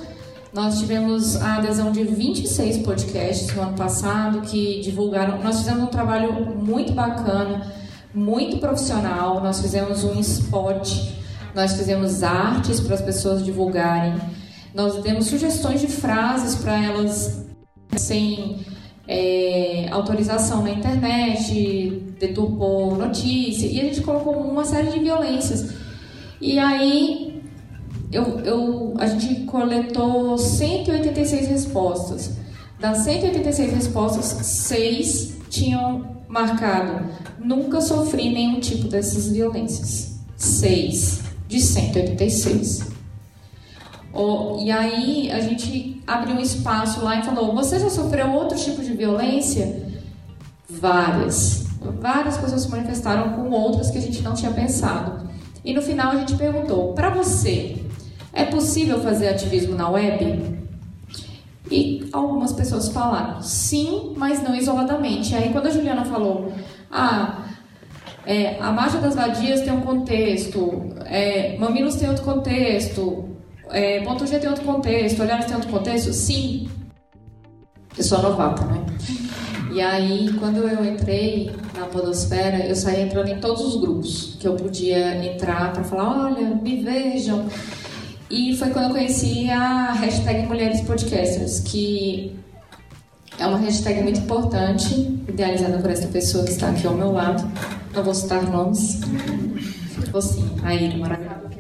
nós tivemos a adesão de 26 podcasts no ano passado que divulgaram. Nós fizemos um trabalho muito bacana, muito profissional. Nós fizemos um spot, nós fizemos artes para as pessoas divulgarem. Nós demos sugestões de frases para elas sem é, autorização na internet, deturpou notícia, e a gente colocou uma série de violências. E aí eu, eu, a gente coletou 186 respostas. Das 186 respostas, seis tinham marcado nunca sofri nenhum tipo dessas violências. Seis de 186. Oh, e aí a gente abriu um espaço lá e falou: Você já sofreu outro tipo de violência? Várias. Várias pessoas se manifestaram com outras que a gente não tinha pensado. E no final a gente perguntou: Para você, é possível fazer ativismo na web? E algumas pessoas falaram sim, mas não isoladamente. Aí quando a Juliana falou, ah, é, a marcha das vadias tem um contexto, é, mamilos tem outro contexto, é, ponto G tem outro contexto, olhares tem outro contexto, sim. Eu sou novata, né? E aí, quando eu entrei na Podosfera, eu saí entrando em todos os grupos que eu podia entrar para falar: olha, me vejam. E foi quando eu conheci a hashtag Mulheres Podcasters, que é uma hashtag muito importante, idealizada por essa pessoa que está aqui ao meu lado. Não vou citar nomes. Ou sim, a Ira Maracaba.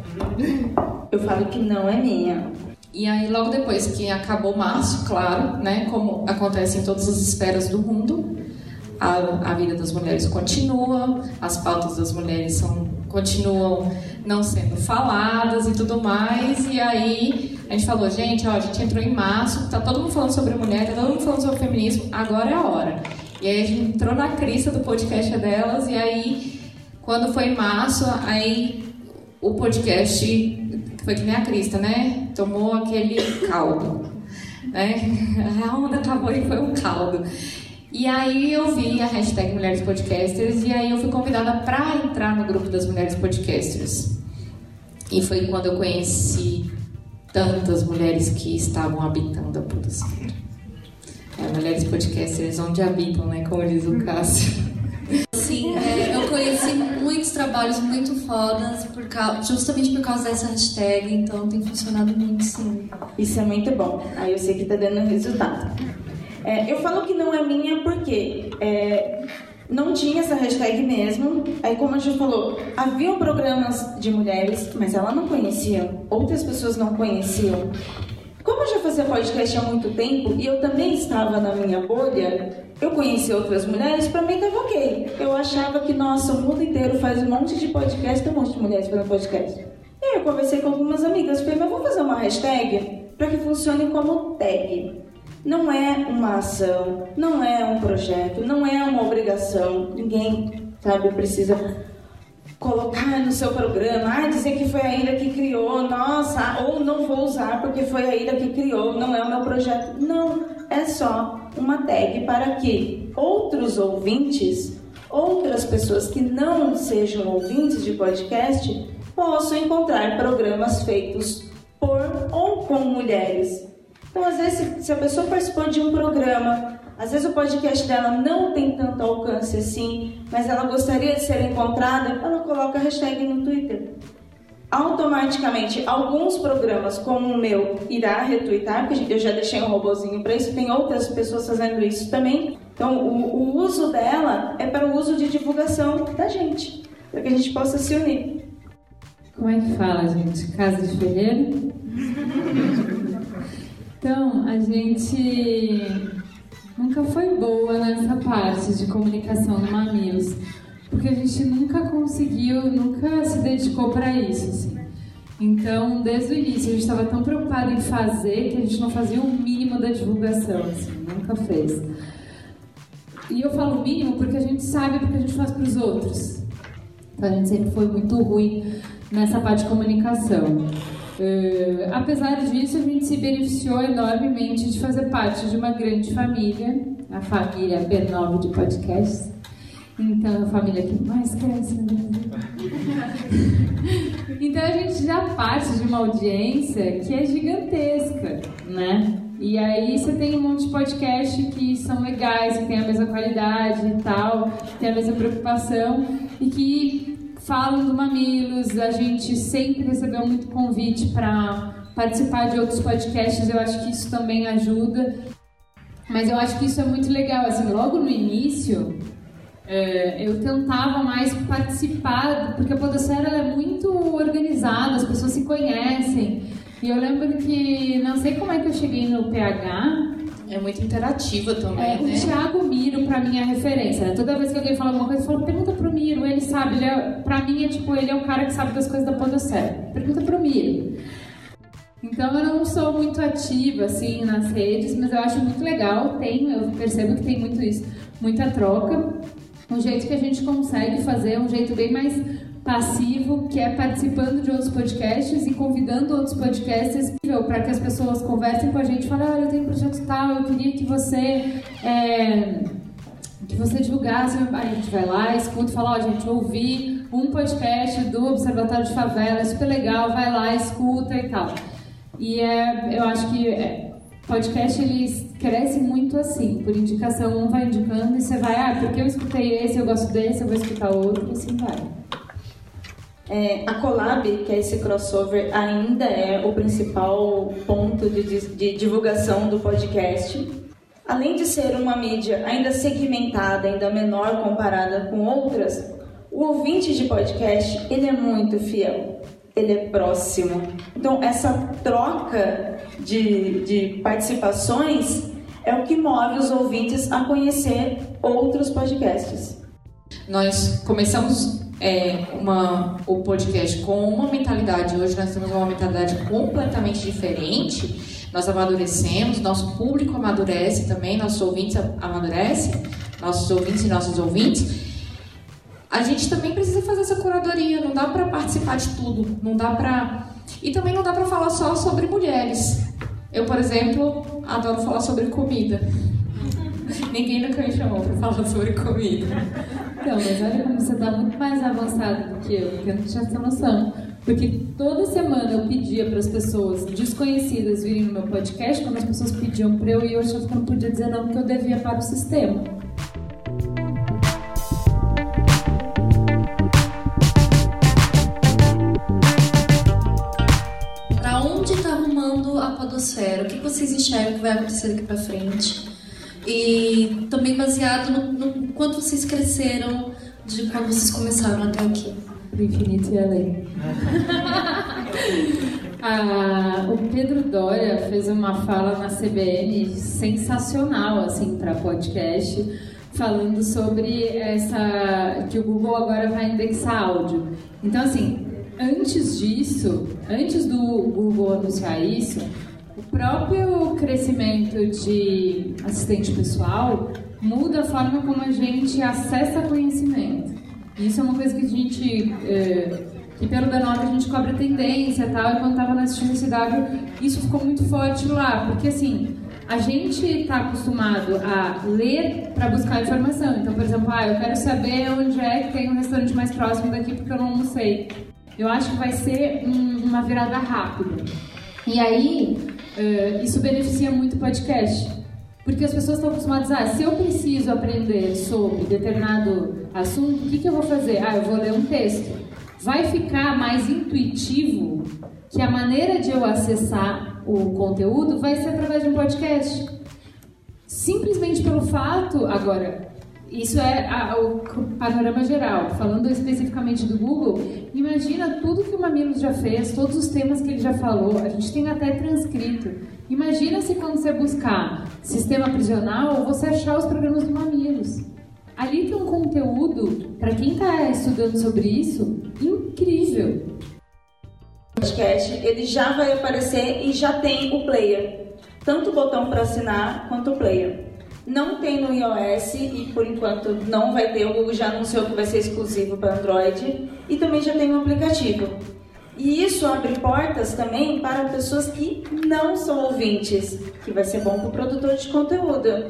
Eu falo que não é minha. E aí, logo depois que acabou março, claro, né, como acontece em todas as esferas do mundo, a, a vida das mulheres continua, as pautas das mulheres são, continuam não sendo faladas e tudo mais. E aí a gente falou, gente, ó, a gente entrou em março, tá todo mundo falando sobre mulher, tá todo mundo falando sobre feminismo, agora é a hora. E aí a gente entrou na crista do podcast delas, e aí, quando foi em março, aí o podcast foi que nem a crista, né? Tomou aquele caldo. Né? A onda acabou e foi um caldo. E aí eu vi a hashtag Mulheres Podcasters e aí eu fui convidada para entrar no grupo das Mulheres Podcasters. E foi quando eu conheci tantas mulheres que estavam habitando a podosfera. É, mulheres podcasters onde habitam, né? Como diz o Cássio. Sim, é, eu conheci muitos trabalhos muito fodas por causa, justamente por causa dessa hashtag, então tem funcionado muito sim. Isso é muito bom. Aí eu sei que tá dando resultado. É, eu falo que não é minha porque é, não tinha essa hashtag mesmo. Aí, como a gente falou, haviam programas de mulheres, mas ela não conhecia, outras pessoas não conheciam. Como eu já fazia podcast há muito tempo e eu também estava na minha bolha, eu conheci outras mulheres, para mim estava ok. Eu achava que, nossa, o mundo inteiro faz um monte de podcast, tem um monte de mulheres fazendo podcast. E aí eu conversei com algumas amigas, falei, mas vamos fazer uma hashtag para que funcione como tag. Não é uma ação, não é um projeto, não é uma obrigação. Ninguém, sabe, precisa colocar no seu programa, ah, dizer que foi a Ira que criou, nossa, ou não vou usar porque foi a Ira que criou, não é o meu projeto. Não, é só uma tag para que outros ouvintes, outras pessoas que não sejam ouvintes de podcast, possam encontrar programas feitos por ou com mulheres. Então, às vezes, se a pessoa participou de um programa às vezes o podcast dela não tem tanto alcance assim, mas ela gostaria de ser encontrada, ela coloca a hashtag no Twitter. Automaticamente, alguns programas, como o meu, irá retweetar, porque eu já deixei um robozinho para isso, tem outras pessoas fazendo isso também. Então, o, o uso dela é para o uso de divulgação da gente, para que a gente possa se unir. Como é que fala, gente? Casa de ferreiro? então, a gente nunca foi boa nessa parte de comunicação no Mamilos, porque a gente nunca conseguiu, nunca se dedicou para isso, assim. Então, desde o início, a gente estava tão preocupado em fazer que a gente não fazia o mínimo da divulgação, assim, nunca fez. E eu falo mínimo porque a gente sabe porque a gente faz para os outros. Então, a gente sempre foi muito ruim nessa parte de comunicação. Uh, apesar disso, a gente se beneficiou enormemente de fazer parte de uma grande família, a família B9 de podcasts. Então, a família que mais cresce no Brasil. então, a gente já parte de uma audiência que é gigantesca, né? E aí você tem um monte de podcast que são legais, que tem a mesma qualidade e tal, tem a mesma preocupação e que falam do Mamilos, a gente sempre recebeu muito convite para participar de outros podcasts, eu acho que isso também ajuda. Mas eu acho que isso é muito legal, assim, logo no início, é, eu tentava mais participar, porque a Podosfera é muito organizada, as pessoas se conhecem. E eu lembro que, não sei como é que eu cheguei no PH, é muito interativa também, é, né? O Thiago Miro, pra mim, é a referência. Né? Toda vez que alguém fala alguma coisa, eu falo, pergunta pro Miro, ele sabe. Ele é, pra mim, é tipo, ele é o cara que sabe das coisas da podosfera. Pergunta pro Miro. Então, eu não sou muito ativa, assim, nas redes, mas eu acho muito legal. Tenho, eu percebo que tem muito isso, muita troca. Um jeito que a gente consegue fazer, um jeito bem mais passivo, que é participando de outros podcasts e convidando outros podcasts para que as pessoas conversem com a gente, falem, olha, eu tenho um projeto tal, eu queria que você é, que você divulgasse, a gente vai lá, escuta, fala, ó, oh, gente, ouvi um podcast do Observatório de Favela, é super legal, vai lá, escuta e tal. E é, eu acho que é, podcast eles crescem muito assim, por indicação, um vai indicando e você vai, ah, porque eu escutei esse, eu gosto desse, eu vou escutar outro, e assim vai. É, a Collab, que é esse crossover, ainda é o principal ponto de, de, divulgação do podcast. Além de ser uma mídia ainda segmentada, ainda menor comparada com outras, o ouvinte de podcast ele é muito fiel, ele é próximo. Então essa troca de, de participações é o que move os ouvintes a conhecer outros podcasts. Nós começamos é, uma, o podcast com uma mentalidade, hoje nós temos uma mentalidade completamente diferente. Nós amadurecemos, nosso público amadurece também, nossos ouvintes amadurecem, nossos ouvintes e nossos ouvintes. A gente também precisa fazer essa curadoria, não dá para participar de tudo, não dá para e também não dá para falar só sobre mulheres. Eu, por exemplo, adoro falar sobre comida. Ninguém nunca me chamou para falar sobre comida. Então, mas olha como você está muito mais avançado do que eu, porque eu não tinha essa noção. Porque toda semana eu pedia para as pessoas desconhecidas virem no meu podcast, quando as pessoas pediam para eu ir, eu achava que não podia dizer não, porque eu devia para o sistema. Para onde está arrumando a podosfera? O que vocês enxergam que vai acontecer daqui para frente? E também baseado no, no quanto vocês cresceram de quando vocês começaram até aqui. Pro infinito e além. Ah, o Pedro Dória fez uma fala na CBN sensacional assim para podcast, falando sobre essa que o Google agora vai indexar áudio. Então assim, antes disso, antes do Google anunciar isso, o próprio crescimento de assistente pessoal muda a forma como a gente acessa conhecimento. Isso é uma coisa que a gente eh, que pelo D9 a gente cobra tendência e tal, e quando estava na STCW, isso ficou muito forte lá, porque assim, a gente está acostumado a ler para buscar informação. Então, por exemplo, ah, eu quero saber onde é que tem um restaurante mais próximo daqui porque eu não almocei. Eu acho que vai ser um, uma virada rápida. E aí, uh, isso beneficia muito o podcast. Porque as pessoas estão acostumadas a, ah, se eu preciso aprender sobre determinado assunto, o que, que eu vou fazer? Ah, eu vou ler um texto vai ficar mais intuitivo que a maneira de eu acessar o conteúdo vai ser através de um podcast. Simplesmente pelo fato, agora, isso é a, o panorama geral. Falando especificamente do Google, imagina tudo que o Mamilos já fez, todos os temas que ele já falou, a gente tem até transcrito. Imagina se quando você buscar sistema prisional, você achar os programas do Mamilos. Ali tem um conteúdo, para quem está estudando sobre isso, incrível. O podcast ele já vai aparecer e já tem o player, tanto o botão para assinar quanto o player. Não tem no iOS e por enquanto não vai ter. O Google já anunciou que vai ser exclusivo para Android e também já tem um aplicativo. E isso abre portas também para pessoas que não são ouvintes, que vai ser bom para o produtor de conteúdo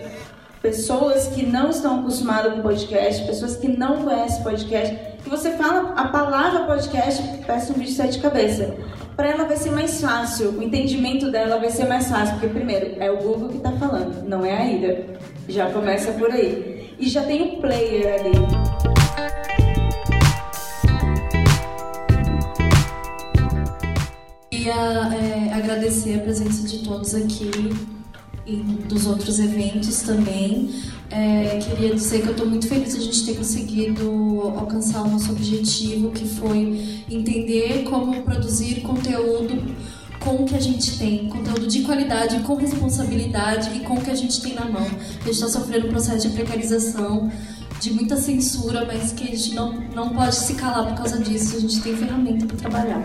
pessoas que não estão acostumadas com podcast, pessoas que não conhecem podcast, que você fala a palavra podcast, peça um bicho de sete cabeças. Para ela vai ser mais fácil, o entendimento dela vai ser mais fácil, porque primeiro é o Google que está falando, não é a Ida. Já começa por aí. E já tem o player ali. Queria é, agradecer a presença de todos aqui e dos outros eventos também. É, queria dizer que eu estou muito feliz de a gente ter conseguido alcançar o nosso objetivo, que foi entender como produzir conteúdo com o que a gente tem, conteúdo de qualidade, com responsabilidade e com o que a gente tem na mão. A gente está sofrendo um processo de precarização, de muita censura, mas que a gente não, não pode se calar por causa disso, a gente tem ferramenta para trabalhar.